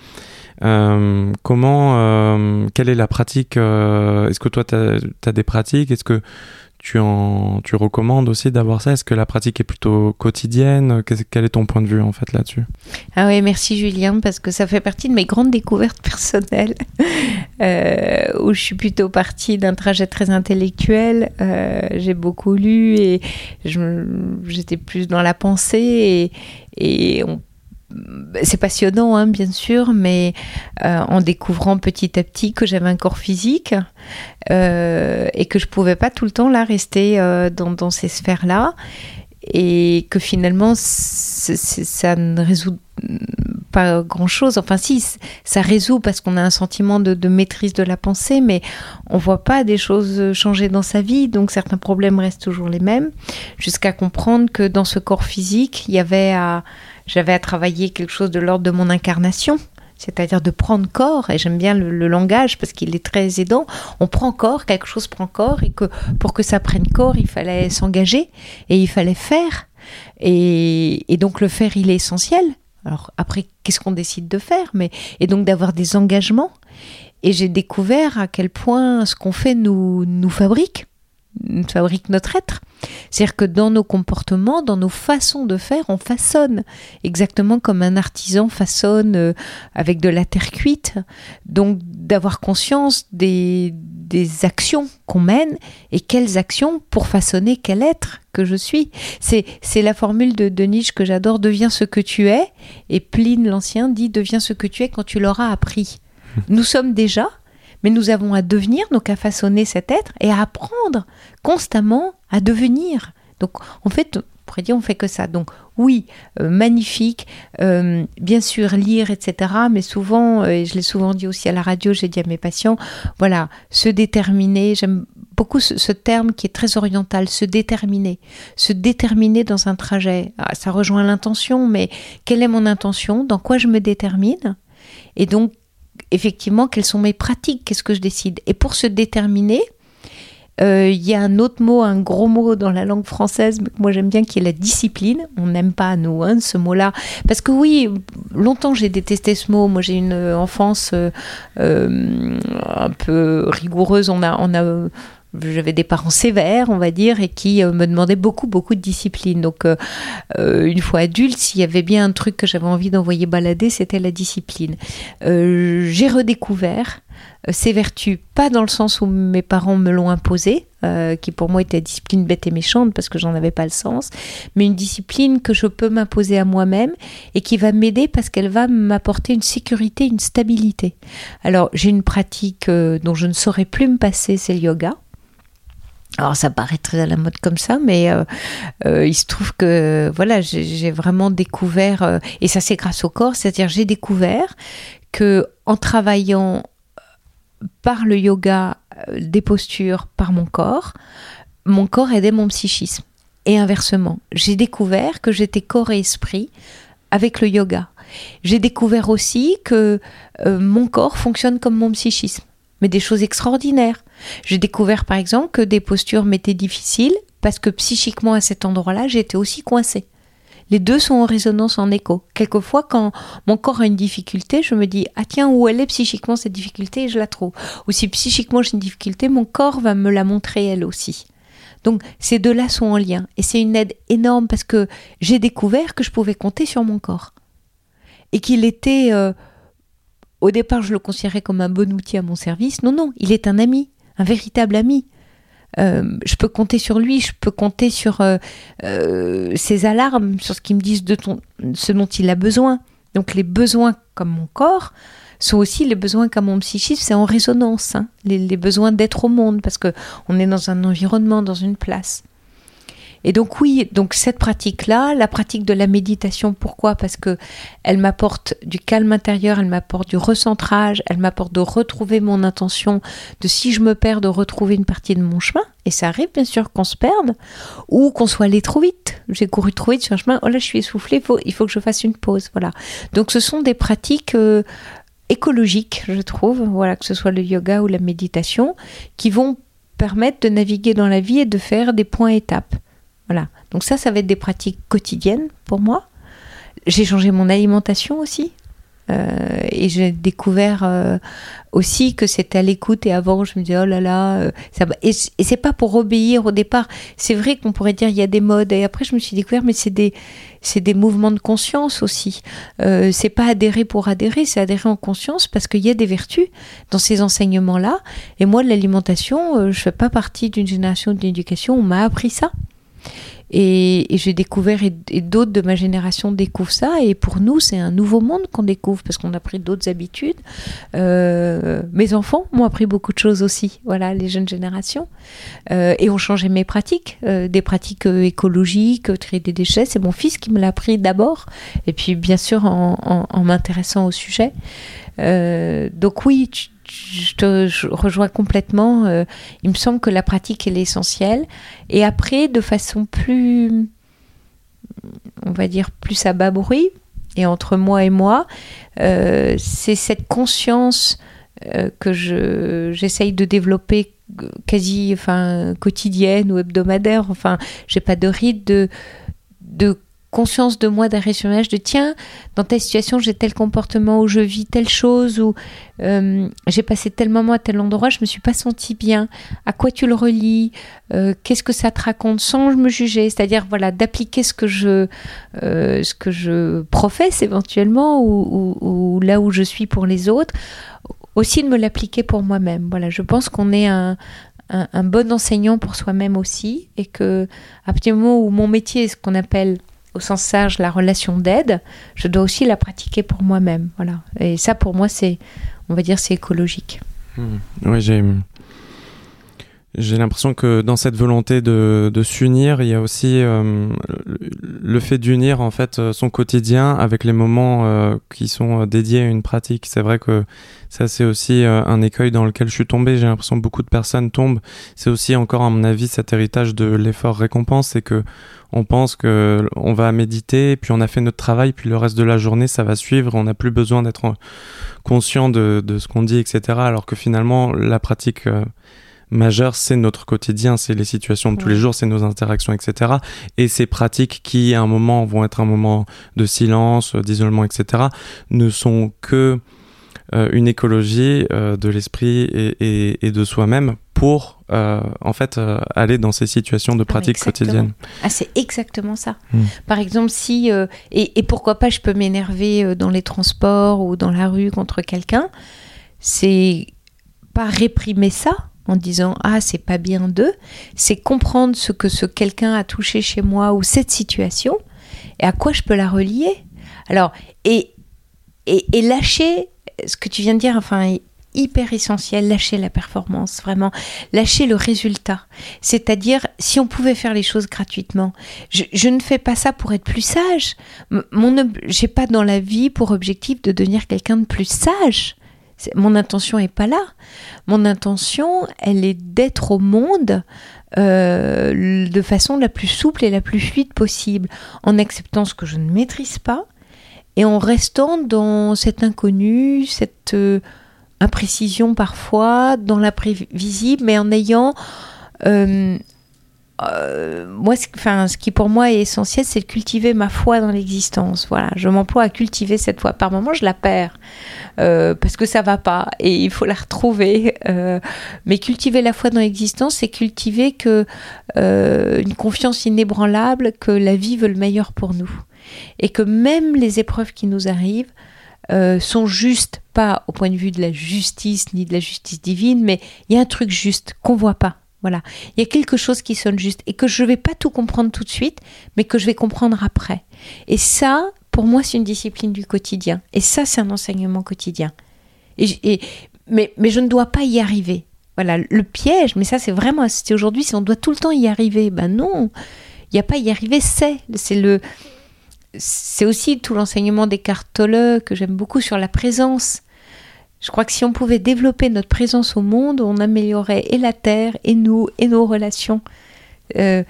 Euh, comment, quelle est la pratique Est-ce que toi, tu as, des pratiques? Est-ce que tu, en, tu recommandes aussi d'avoir ça? Est-ce que la pratique est plutôt quotidienne? Quel est ton point de vue en fait là-dessus? Ah oui, merci Julien, parce que ça fait partie de mes grandes découvertes personnelles, où je suis plutôt partie d'un trajet très intellectuel. J'ai beaucoup lu et j'étais plus dans la pensée et on c'est passionnant, hein, bien sûr, mais euh, en découvrant petit à petit que j'avais un corps physique euh, et que je pouvais pas tout le temps là rester euh, dans, ces sphères-là et que finalement ça ne résout pas grand-chose. Enfin, si, ça résout parce qu'on a un sentiment de, maîtrise de la pensée, mais on voit pas des choses changer dans sa vie, donc certains problèmes restent toujours les mêmes, jusqu'à comprendre que dans ce corps physique, il y avait à j'avais à travailler quelque chose de l'ordre de mon incarnation, c'est-à-dire de prendre corps, et j'aime bien le, langage parce qu'il est très aidant, on prend corps, quelque chose prend corps, et que pour que ça prenne corps, il fallait s'engager, et il fallait faire. Et, donc le faire, il est essentiel. Alors après, qu'est-ce qu'on décide de faire? Mais, Et donc d'avoir des engagements. Et j'ai découvert à quel point ce qu'on fait nous, nous fabrique fabrique notre être. C'est-à-dire que dans nos comportements, dans nos façons de faire, on façonne, exactement comme un artisan façonne euh, avec de la terre cuite. Donc d'avoir conscience des, des actions qu'on mène et quelles actions pour façonner quel être que je suis. C'est, c'est la formule de, de Nietzsche que j'adore, deviens ce que tu es, et Pline l'Ancien dit, deviens ce que tu es quand tu l'auras appris. Nous sommes déjà mais nous avons à devenir, donc à façonner cet être et à apprendre constamment à devenir. Donc en fait, on pourrait dire on fait que ça. Donc oui, euh, magnifique, euh, bien sûr lire, etc. Mais souvent, euh, et je l'ai souvent dit aussi à la radio, j'ai dit à mes patients, voilà, se déterminer. J'aime beaucoup ce, terme qui est très oriental, se déterminer, se déterminer dans un trajet. Ah, ça rejoint l'intention, mais quelle est mon intention? Dans quoi je me détermine? Et donc effectivement, quelles sont mes pratiques, qu'est-ce que je décide? Et pour se déterminer, euh, il y a un autre mot, un gros mot dans la langue française, que moi j'aime bien, qui est la discipline. On n'aime pas, nous, hein, ce mot-là. Parce que oui, longtemps j'ai détesté ce mot. Moi j'ai une enfance euh, euh, un peu rigoureuse. On a, on a j'avais des parents sévères, on va dire, et qui euh, me demandaient beaucoup, beaucoup de discipline. Donc, euh, euh, une fois adulte, s'il y avait bien un truc que j'avais envie d'envoyer balader, c'était la discipline. J'ai redécouvert ces vertus, pas dans le sens où mes parents me l'ont imposé, qui pour moi était discipline bête et méchante parce que j'en avais pas le sens, mais une discipline que je peux m'imposer à moi-même et qui va m'aider parce qu'elle va m'apporter une sécurité, une stabilité. Alors j'ai une pratique dont je ne saurais plus me passer, c'est le yoga. Alors ça paraît très à la mode comme ça, mais euh, euh, il se trouve que voilà, j'ai vraiment découvert, euh, et ça c'est grâce au corps, c'est-à-dire j'ai découvert que en travaillant par le yoga des postures par mon corps, mon corps aidait mon psychisme. Et inversement, j'ai découvert que j'étais corps et esprit avec le yoga. J'ai découvert aussi que mon corps fonctionne comme mon psychisme mais des choses extraordinaires. J'ai découvert par exemple que des postures m'étaient difficiles parce que psychiquement à cet endroit-là, j'étais aussi coincée. Les deux sont en résonance, en écho. Quelquefois, quand mon corps a une difficulté, je me dis Ah, tiens, où elle est psychiquement cette difficulté? et je la trouve. Ou si psychiquement j'ai une difficulté, mon corps va me la montrer elle aussi. Donc, ces deux-là sont en lien. Et c'est une aide énorme parce que j'ai découvert que je pouvais compter sur mon corps. Et qu'il était. Euh, au départ, je le considérais comme un bon outil à mon service. Non, non, il est un ami, un véritable ami. euh, je peux compter sur lui, je peux compter sur euh, euh, ses alarmes, sur ce qu'il me dit de ce dont il a besoin. Donc les besoins comme mon corps sont aussi les besoins comme mon psychisme, c'est en résonance, hein. les, les, besoins d'être au monde, parce que on est dans un environnement, dans une place. Et donc oui, donc cette pratique-là, la pratique de la méditation, pourquoi? Parce que elle m'apporte du calme intérieur, elle m'apporte du recentrage, elle m'apporte de retrouver mon intention, de si je me perds, de retrouver une partie de mon chemin. Et ça arrive bien sûr qu'on se perde ou qu'on soit allé trop vite. J'ai couru trop vite sur un chemin. Oh là, je suis essoufflée. Faut, il faut que je fasse une pause. Voilà. Donc ce sont des pratiques. Euh, écologiques, je trouve, voilà, que ce soit le yoga ou la méditation, qui vont permettre de naviguer dans la vie et de faire des points étapes. Voilà. Donc ça, ça va être des pratiques quotidiennes pour moi. J'ai changé mon alimentation aussi. Euh, et j'ai découvert euh, aussi que c'était à l'écoute et avant je me disais oh là là euh, ça et, et c'est pas pour obéir au départ c'est vrai qu'on pourrait dire il y a des modes et après je me suis découvert mais c'est des mouvements de conscience aussi c'est pas adhérer pour adhérer c'est adhérer en conscience parce qu'il y a des vertus dans ces enseignements là et moi l'alimentation je fais pas partie d'une génération d'éducation on m'a appris ça et, j'ai découvert, et, d'autres de ma génération découvrent ça, et pour nous, c'est un nouveau monde qu'on découvre, parce qu'on a pris d'autres habitudes. Euh, mes enfants m'ont appris beaucoup de choses aussi, voilà, les jeunes générations, euh, et ont changé mes pratiques, euh, des pratiques écologiques, trier des déchets, c'est mon fils qui me l'a appris d'abord, et puis bien sûr en, en m'intéressant au sujet. donc oui, tu, je te rejoins complètement. Euh, il me semble que la pratique est l'essentiel. Et après, de façon plus, on va dire, plus à bas bruit, et entre moi et moi, euh, c'est cette conscience euh, que je, j'essaye de développer quasi enfin, quotidienne ou hebdomadaire. Enfin, j'ai pas de rite de, de conscience de moi d'arrêt sur de tiens, dans telle situation, j'ai tel comportement ou je vis telle chose ou euh, j'ai passé tel moment à tel endroit, je me suis pas senti bien. À quoi tu le relis? Euh, Qu'est-ce que ça te raconte sans me juger? C'est-à-dire voilà d'appliquer ce que je euh, ce que je professe éventuellement ou, là où je suis pour les autres, aussi de me l'appliquer pour moi-même. Voilà, je pense qu'on est un, un, bon enseignant pour soi-même aussi et que à partir du moment où mon métier est ce qu'on appelle au sens sage la relation d'aide, je dois aussi la pratiquer pour moi-même. Voilà. Et ça, pour moi, c'est, on va dire, c'est écologique. Oui, j'ai. J'ai l'impression que dans cette volonté de, de s'unir, il y a aussi euh, le fait d'unir en fait euh, son quotidien avec les moments euh, qui sont dédiés à une pratique. C'est vrai que ça c'est aussi un écueil dans lequel je suis tombé. J'ai l'impression que beaucoup de personnes tombent. C'est aussi encore à mon avis cet héritage de l'effort récompense, c'est que on pense que on va méditer, puis on a fait notre travail, puis le reste de la journée, ça va suivre. On n'a plus besoin d'être conscient de, de ce qu'on dit, etc. Alors que finalement, la pratique euh, majeure, c'est notre quotidien, c'est les situations de tous les jours, c'est nos interactions, etc. Et ces pratiques qui, à un moment, vont être un moment de silence, d'isolement, etc., ne sont que euh, une écologie euh, de l'esprit et, de soi-même pour euh, en fait aller dans ces situations de pratique quotidienne. Ah, c'est exactement ça. Hmm. Par exemple, si et, pourquoi pas, je peux m'énerver dans les transports ou dans la rue contre quelqu'un, c'est pas réprimer ça en disant ah c'est pas bien d'eux, c'est comprendre ce que ce quelqu'un a touché chez moi ou cette situation et à quoi je peux la relier. Alors et et, lâcher ce que tu viens de dire, enfin, hyper essentiel, lâcher la performance, vraiment, lâcher le résultat. C'est-à-dire, si on pouvait faire les choses gratuitement, je, ne fais pas ça pour être plus sage. Mon, j'ai pas dans la vie pour objectif de devenir quelqu'un de plus sage. Mon intention est pas là. Mon intention, elle est d'être au monde euh, de façon la plus souple et la plus fluide possible, en acceptant ce que je ne maîtrise pas, et en restant dans cet inconnu, cette euh, imprécision parfois, dans l'imprévisible, mais en ayant... Euh, euh, moi, enfin, ce qui pour moi est essentiel, c'est de cultiver ma foi dans l'existence. Voilà, je m'emploie à cultiver cette foi. Par moments, je la perds parce que ça va pas et il faut la retrouver. mais cultiver la foi dans l'existence, c'est cultiver une confiance inébranlable que la vie veut le meilleur pour nous et que même les épreuves qui nous arrivent euh, sont justes, pas au point de vue de la justice ni de la justice divine, mais il y a un truc juste qu'on voit pas. Voilà. Il y a quelque chose qui sonne juste et que je ne vais pas tout comprendre tout de suite, mais que je vais comprendre après. Et ça, pour moi, c'est une discipline du quotidien. Et ça, c'est un enseignement quotidien. Et, mais, mais je ne dois pas y arriver. Voilà, le piège, mais ça, c'est vraiment, c'est aujourd'hui, si on doit tout le temps y arriver, ben non, il n'y a pas y arriver, c'est. C'est le. C'est aussi tout l'enseignement des Tolle que j'aime beaucoup sur la présence. Je crois que si on pouvait développer notre présence au monde, on améliorerait et la Terre, et nous, et nos relations. Euh,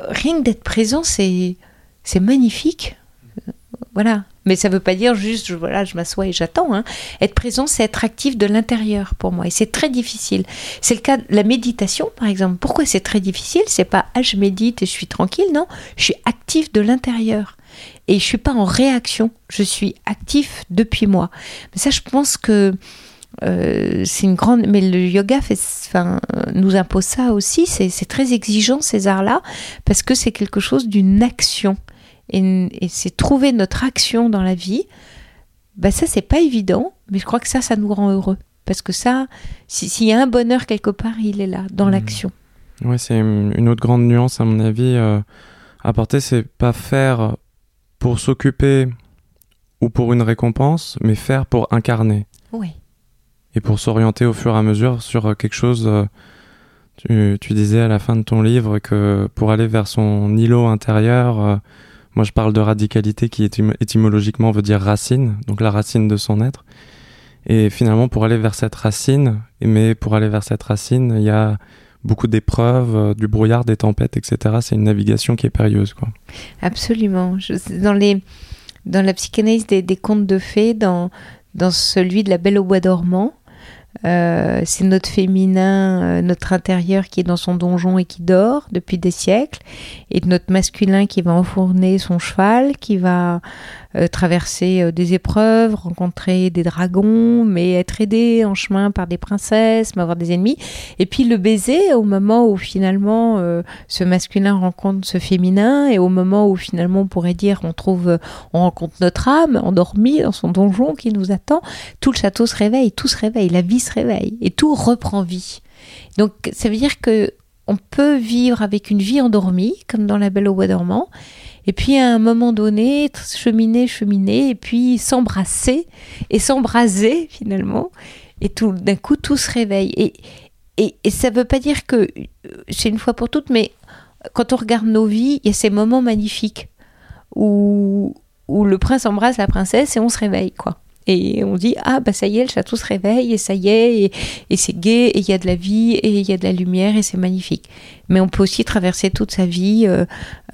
rien que d'être présent, c'est, c'est magnifique. Voilà. Mais ça ne veut pas dire juste, je, voilà, je m'assois et j'attends. Hein. Être présent, c'est être actif de l'intérieur pour moi. Et c'est très difficile. C'est le cas de la méditation, par exemple. Pourquoi c'est très difficile? C'est pas, ah, je médite et je suis tranquille. Non, je suis actif de l'intérieur et je suis pas en réaction, je suis actif depuis moi. Mais ça, je pense que euh, c'est une grande. Mais le yoga fait, enfin, nous impose ça aussi. C'est très exigeant ces arts-là parce que c'est quelque chose d'une action et, c'est trouver notre action dans la vie. Bah ça, c'est pas évident, mais je crois que ça, ça nous rend heureux parce que ça, s'il y a un bonheur quelque part, il est là dans mmh. l'action. Ouais, c'est une autre grande nuance à mon avis. Euh, apporter, c'est pas faire pour s'occuper ou pour une récompense, mais faire pour incarner. Oui. Et pour s'orienter au fur et à mesure sur euh, quelque chose. Euh, tu, tu, disais à la fin de ton livre que pour aller vers son îlot intérieur, euh, moi je parle de radicalité qui étymologiquement veut dire racine, donc la racine de son être. Et finalement, pour aller vers cette racine, mais pour aller vers cette racine, il y a beaucoup d'épreuves, euh, du brouillard, des tempêtes, etc. C'est une navigation qui est périlleuse. Quoi. Absolument. dans, les, dans la psychanalyse des, contes de fées, dans, dans celui de la Belle au bois dormant, euh, c'est notre féminin, euh, notre intérieur qui est dans son donjon et qui dort depuis des siècles, et notre masculin qui va enfourner son cheval, qui va euh, traverser euh, des épreuves, rencontrer des dragons, mais être aidé en chemin par des princesses, mais avoir des ennemis. Et puis le baiser au moment où finalement euh, ce masculin rencontre ce féminin et au moment où finalement on pourrait dire on trouve, on rencontre notre âme endormie dans son donjon qui nous attend, tout le château se réveille, tout se réveille, la vie se réveille et tout reprend vie. Donc ça veut dire que on peut vivre avec une vie endormie, comme dans La Belle au bois dormant, et puis à un moment donné, cheminer, cheminer, et puis s'embrasser et s'embraser finalement. Et tout d'un coup, tout se réveille. Et, et, ça ne veut pas dire que c'est une fois pour toutes, mais quand on regarde nos vies, il y a ces moments magnifiques où, où le prince embrasse la princesse et on se réveille, quoi. Et on dit, ah bah ça y est, le château se réveille, et ça y est, et, c'est gai, et il y a de la vie, et il y a de la lumière, et c'est magnifique. Mais on peut aussi traverser toute sa vie euh,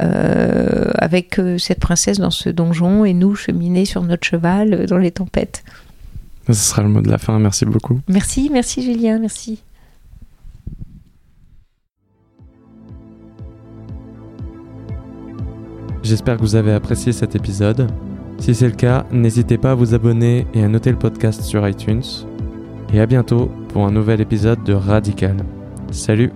euh, avec euh, cette princesse dans ce donjon, et nous cheminer sur notre cheval dans les tempêtes. Ce sera le mot de la fin, merci beaucoup. Merci, merci Julien, merci. J'espère que vous avez apprécié cet épisode. Si c'est le cas, n'hésitez pas à vous abonner et à noter le podcast sur iTunes. Et à bientôt pour un nouvel épisode de Radical. Salut